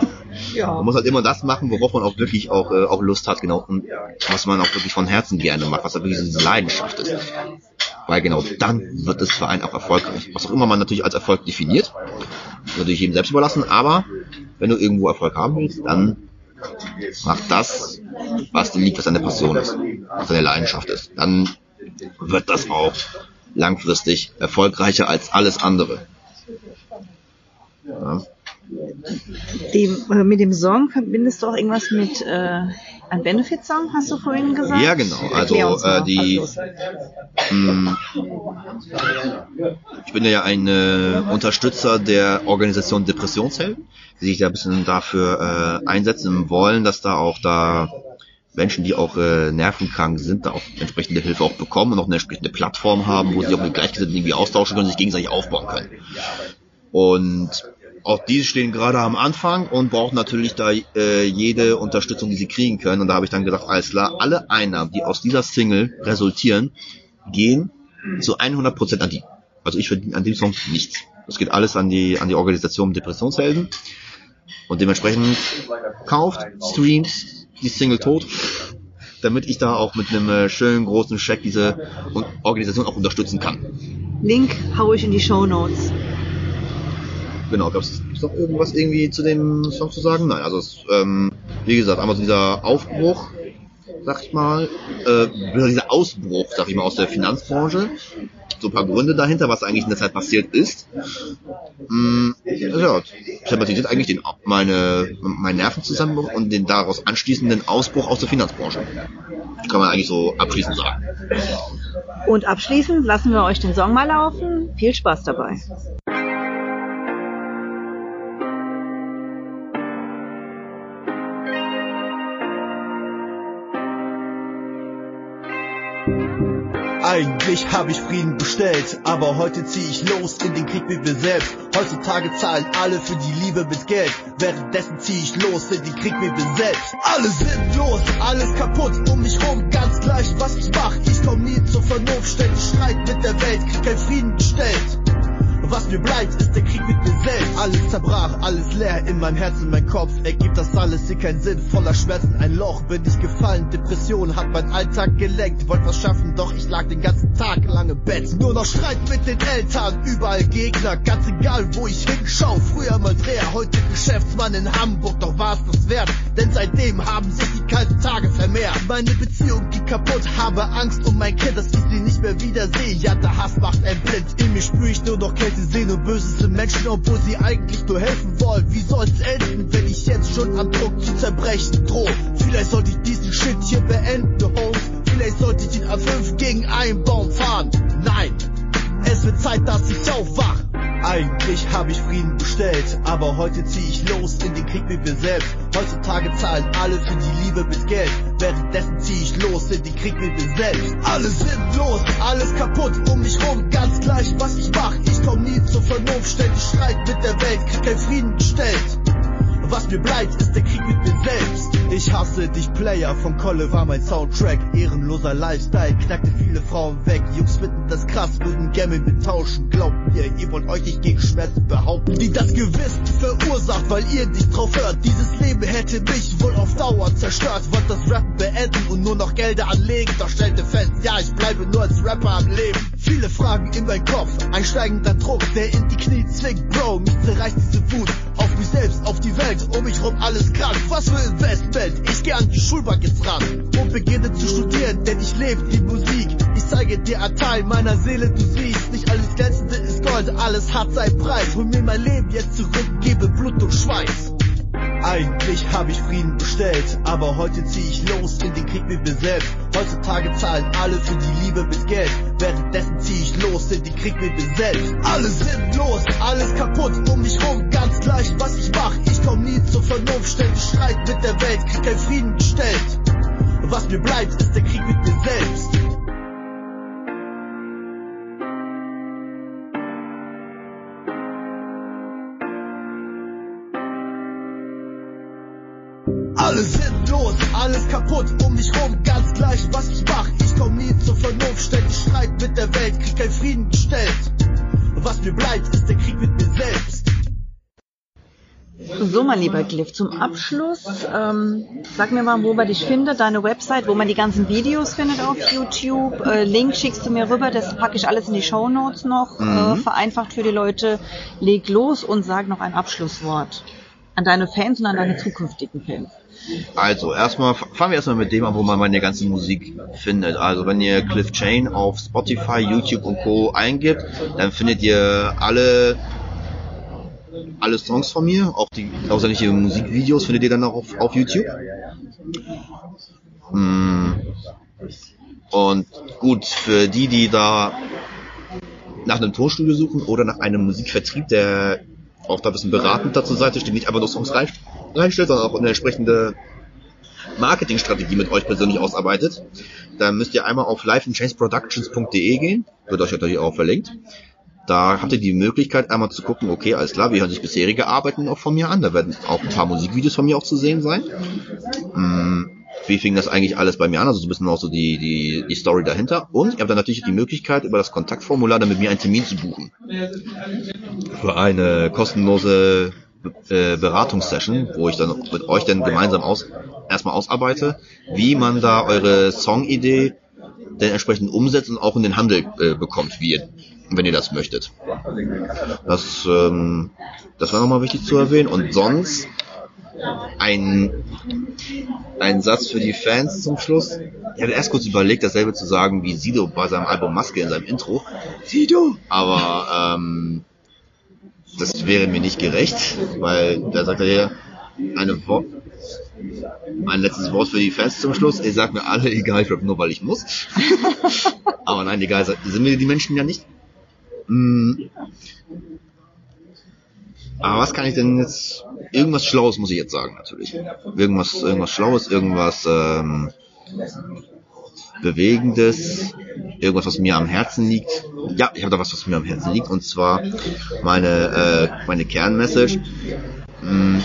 Ja. Man muss halt immer das machen, worauf man auch wirklich auch, äh, auch Lust hat, genau, und was man auch wirklich von Herzen gerne macht, was da wirklich so diese Leidenschaft ist. Weil genau dann wird das Verein auch erfolgreich. Was auch immer man natürlich als Erfolg definiert, natürlich jedem selbst überlassen, aber wenn du irgendwo Erfolg haben willst, dann mach das, was dir liegt, was deine Passion ist, was deine Leidenschaft ist. Dann wird das auch langfristig erfolgreicher als alles andere. Ja. Dem, äh, mit dem Song verbindest du auch irgendwas mit äh, ein Benefit-Song, hast du vorhin gesagt? Ja, genau. Also, äh, die- was los. Mm. Ich bin ja ein äh, Unterstützer der Organisation Depressionshelden, die sich da ein bisschen dafür äh, einsetzen wollen, dass da auch da Menschen, die auch äh, nervenkrank sind, da auch entsprechende Hilfe auch bekommen und auch eine entsprechende Plattform haben, wo sie auch mit Gleichgesinnten irgendwie austauschen können sich gegenseitig aufbauen können. Und auch diese stehen gerade am Anfang und brauchen natürlich da äh, jede Unterstützung, die sie kriegen können. Und da habe ich dann gedacht, alles klar, alle Einnahmen, die aus dieser Single resultieren, gehen zu 100% an die. Also ich verdiene an dem Song nichts. Das geht alles an die, an die Organisation Depressionshelden. Und dementsprechend kauft, streamt die Single tot, damit ich da auch mit einem äh, schönen großen Scheck diese Organisation auch unterstützen kann. Link hau ich in die Show Notes. Genau, gab es noch irgendwas irgendwie zu dem Song zu sagen? Nein, also es, ähm, wie gesagt, einmal so dieser Aufbruch, sag ich mal, äh, dieser Ausbruch, sag ich mal, aus der Finanzbranche. So ein paar Gründe dahinter, was eigentlich in der Zeit passiert ist. Mm, ja, thematisiert eigentlich den, meine, meinen Nervenzusammenbruch und den daraus anschließenden Ausbruch aus der Finanzbranche. Kann man eigentlich so abschließend sagen. Und abschließend lassen wir euch den Song mal laufen. Viel Spaß dabei. Eigentlich habe ich Frieden bestellt, aber heute zieh ich los in den Krieg mit mir selbst. Heutzutage zahlen alle für die Liebe mit Geld, währenddessen zieh ich los in den Krieg mit mir selbst. Alle sind los, alles kaputt um mich rum, ganz gleich was ich mach. Ich komm nie zur Vernunft, ständig Streit mit der Welt, krieg kein Frieden Was mir bleibt, ist der Krieg mit mir selbst. Alles zerbrach, alles leer in meinem Herzen, mein Kopf. Ergibt das alles hier keinen Sinn, voller Schmerzen ein Loch. Bin ich gefallen, Depression hat mein Alltag gelenkt. Wollt was schaffen, doch ich lag den ganzen Tag lang im Bett. Nur noch Streit mit den Eltern, überall Gegner. Ganz egal, wo ich hinschau. Früher mal Dreher, heute Geschäftsmann in Hamburg. Doch war's das wert, denn seitdem haben sich die kalten Tage vermehrt. Meine Beziehung geht kaputt, habe Angst um mein Kind, dass ich sie nicht mehr wiedersehe. Ja, der Hass macht ein blind. In mir spür ich nur noch Kälte, sehen nur Böses im Menschen, obwohl sie eigentlich nur helfen wollen. Wie soll's enden, wenn ich jetzt schon am Druck zu zerbrechen droh? Vielleicht sollte ich diesen Shit hier beenden, Holmes. Vielleicht sollte ich den A5 gegen einen Baum fahren. Nein, es wird Zeit, dass ich aufwach. Eigentlich habe ich Frieden bestellt, aber heute zieh ich los in den Krieg mit mir selbst. Heutzutage zahlen alle für die Liebe mit Geld, währenddessen zieh ich los in den Krieg mit mir selbst. Alle sind los, alles kaputt um mich rum, ganz gleich was ich mach. Ich komm nie zur Vernunft, ständig Streit mit der Welt, krieg kein Frieden gestellt. Was mir bleibt, ist der Krieg mit mir selbst. Ich hasse dich, Player, von Kolle war mein Soundtrack. Ehrenloser Lifestyle, knackte viele Frauen weg. Jungs finden das krass, würden gerne mit tauschen. Glaubt mir, ihr wollt euch nicht gegen Schmerzen behaupten, die das Gewissen verursacht, weil ihr nicht drauf hört. Dieses Leben hätte mich wohl auf Dauer zerstört. Wollt das Rappen beenden und nur noch Gelder anlegen. Doch stellte fest, ja, ich bleibe nur als Rapper am Leben. Viele Fragen in mein Kopf, ein steigender Druck, der in die Knie zwingt. Bro, mich zerreißt diese Wut. Mich selbst, auf die Welt, um mich rum alles krank. Was für Investment, ich geh an die Schulbank jetzt ran und beginne zu studieren, denn ich lebe die Musik. Ich zeige dir einen Teil meiner Seele, du siehst, nicht alles Glänzende ist Gold, alles hat seinen Preis. Hol mir mein Leben jetzt zurück, gebe Blut und Schweiß. Eigentlich habe ich Frieden bestellt, aber heute zieh ich los in den Krieg mit mir selbst. Heutzutage zahlen alle für die Liebe mit Geld, währenddessen zieh ich los in den Krieg mit mir selbst. Alle sind los, alles kaputt um mich rum, ganz gleich was ich mach. Ich komm nie zur Vernunft, ständig Streit mit der Welt, krieg kein Frieden gestellt. Was mir bleibt, ist der Krieg mit mir selbst. Alle sind los, alles kaputt um mich rum, ganz gleich was ich mach. Ich komm nie zur Vernunft, ständig Streit mit der Welt, krieg kein Frieden gestellt. Was mir bleibt, ist der Krieg mit mir selbst. So, mein lieber Cliff, zum Abschluss, ähm, sag mir mal, wo man dich findet, deine Website, wo man die ganzen Videos findet auf YouTube. Äh, Link schickst du mir rüber, das packe ich alles in die Show Notes noch. Äh, vereinfacht für die Leute. Leg los und sag noch ein Abschlusswort an deine Fans und an deine zukünftigen Fans. Also, erstmal fangen wir erstmal mit dem an, wo man meine ganze Musik findet. Also, wenn ihr Cliff Chain auf Spotify, YouTube und Co. eingibt, dann findet ihr alle alle Songs von mir, auch die auch Musikvideos findet ihr dann auch auf, auf YouTube. Mm. Und gut, für die, die da nach einem Tonstudio suchen oder nach einem Musikvertrieb, der auch da ein bisschen beratend dazu Seite steht, nicht einfach nur Songs rein, reinstellt, sondern auch eine entsprechende Marketingstrategie mit euch persönlich ausarbeitet, dann müsst ihr einmal auf liveinchangeproductions.de gehen, wird euch natürlich auch verlinkt. Da habt ihr die Möglichkeit, einmal zu gucken, okay, alles klar, wie hören sich bisherige Arbeiten auch von mir an? Da werden auch ein paar Musikvideos von mir auch zu sehen sein. Hm, wie fing das eigentlich alles bei mir an? Also so ein bisschen auch so die, die, die Story dahinter. Und ihr habt dann natürlich die Möglichkeit, über das Kontaktformular dann mit mir einen Termin zu buchen. Für eine kostenlose äh, Beratungssession, wo ich dann mit euch dann gemeinsam aus, erstmal ausarbeite, wie man da eure Songidee denn entsprechend umsetzt und auch in den Handel äh, bekommt, wie ihr, wenn ihr das möchtet. Das, ähm, das war nochmal wichtig zu erwähnen. Und sonst ein, ein Satz für die Fans zum Schluss. Ich hatte erst kurz überlegt, dasselbe zu sagen wie Sido bei seinem Album Maske in seinem Intro. Sido! Aber ähm, das wäre mir nicht gerecht, weil da sagt er ja eine Wo ein letztes Wort für die Fans zum Schluss. Ihr sagt mir alle, egal, ich rap nur, weil ich muss. Aber nein, egal, sind mir die Menschen ja nicht. Mm. Aber was kann ich denn jetzt? Irgendwas Schlaues muss ich jetzt sagen, natürlich. Irgendwas, irgendwas Schlaues, irgendwas ähm, Bewegendes, irgendwas, was mir am Herzen liegt. Ja, ich habe da was, was mir am Herzen liegt, und zwar meine, äh, meine Kernmessage. Hm,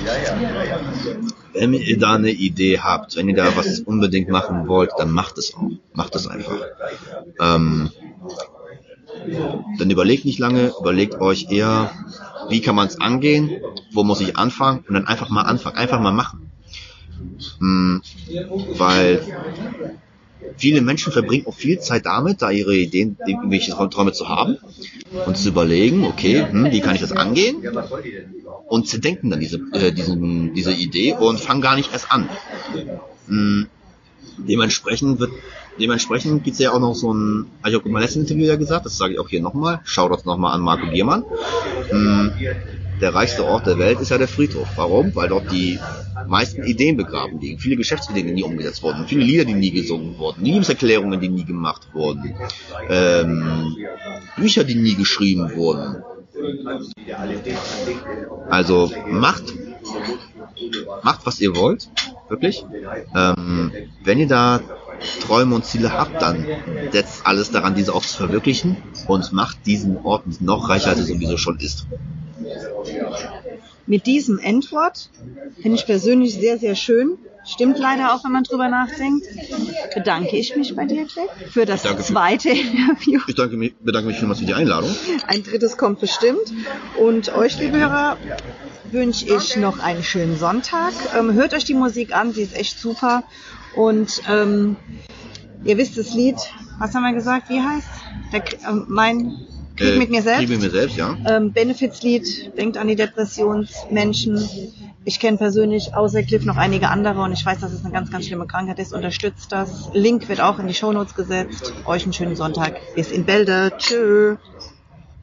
wenn ihr da eine Idee habt, wenn ihr da was unbedingt machen wollt, dann macht es auch. Macht es einfach. Ähm, dann überlegt nicht lange, überlegt euch eher, wie kann man es angehen, wo muss ich anfangen und dann einfach mal anfangen, einfach mal machen. Hm, weil viele Menschen verbringen auch viel Zeit damit, da ihre Ideen, irgendwelche Träume zu haben und zu überlegen, okay, hm, wie kann ich das angehen? Und zerdenken dann diese, äh, diesen, diese Idee und fangen gar nicht erst an. Hm, dementsprechend wird dementsprechend gibt's ja auch noch so ein, habe ich in meinem letzten Interview ja gesagt, das sage ich auch hier nochmal, schaut das nochmal an Marco Giermann. Hm, der reichste Ort der Welt ist ja der Friedhof. Warum? Weil dort die meisten Ideen begraben liegen. Viele Geschäftsideen, die nie umgesetzt wurden. Viele Lieder, die nie gesungen wurden. Liebeserklärungen, die nie gemacht wurden. Ähm, Bücher, die nie geschrieben wurden. Also macht, macht was ihr wollt. Wirklich. Ähm, wenn ihr da Träume und Ziele habt, dann setzt alles daran, diese auch zu verwirklichen und macht diesen Ort noch reicher, als er sowieso schon ist. Mit diesem Endwort finde ich persönlich sehr, sehr schön. Stimmt leider auch, wenn man drüber nachdenkt. Bedanke ich mich bei dir, Jack, für das zweite Interview. Ich danke mich, bedanke mich vielmals für die Einladung. Ein drittes kommt bestimmt. Und euch, liebe Hörer, wünsche ich noch einen schönen Sonntag. Ähm, hört euch die Musik an, sie ist echt super. Und ähm, ihr wisst das Lied, was haben wir gesagt, wie heißt? Der, ähm, mein Krieg mit mir selbst. Krieg mit mir selbst, ja. Ähm, Benefizlied, denkt an die Depressionsmenschen. Ich kenne persönlich außer Cliff noch einige andere und ich weiß, dass es eine ganz, ganz schlimme Krankheit ist. Unterstützt das. Link wird auch in die Shownotes gesetzt. Euch einen schönen Sonntag. Bis in Bälde. Tschö.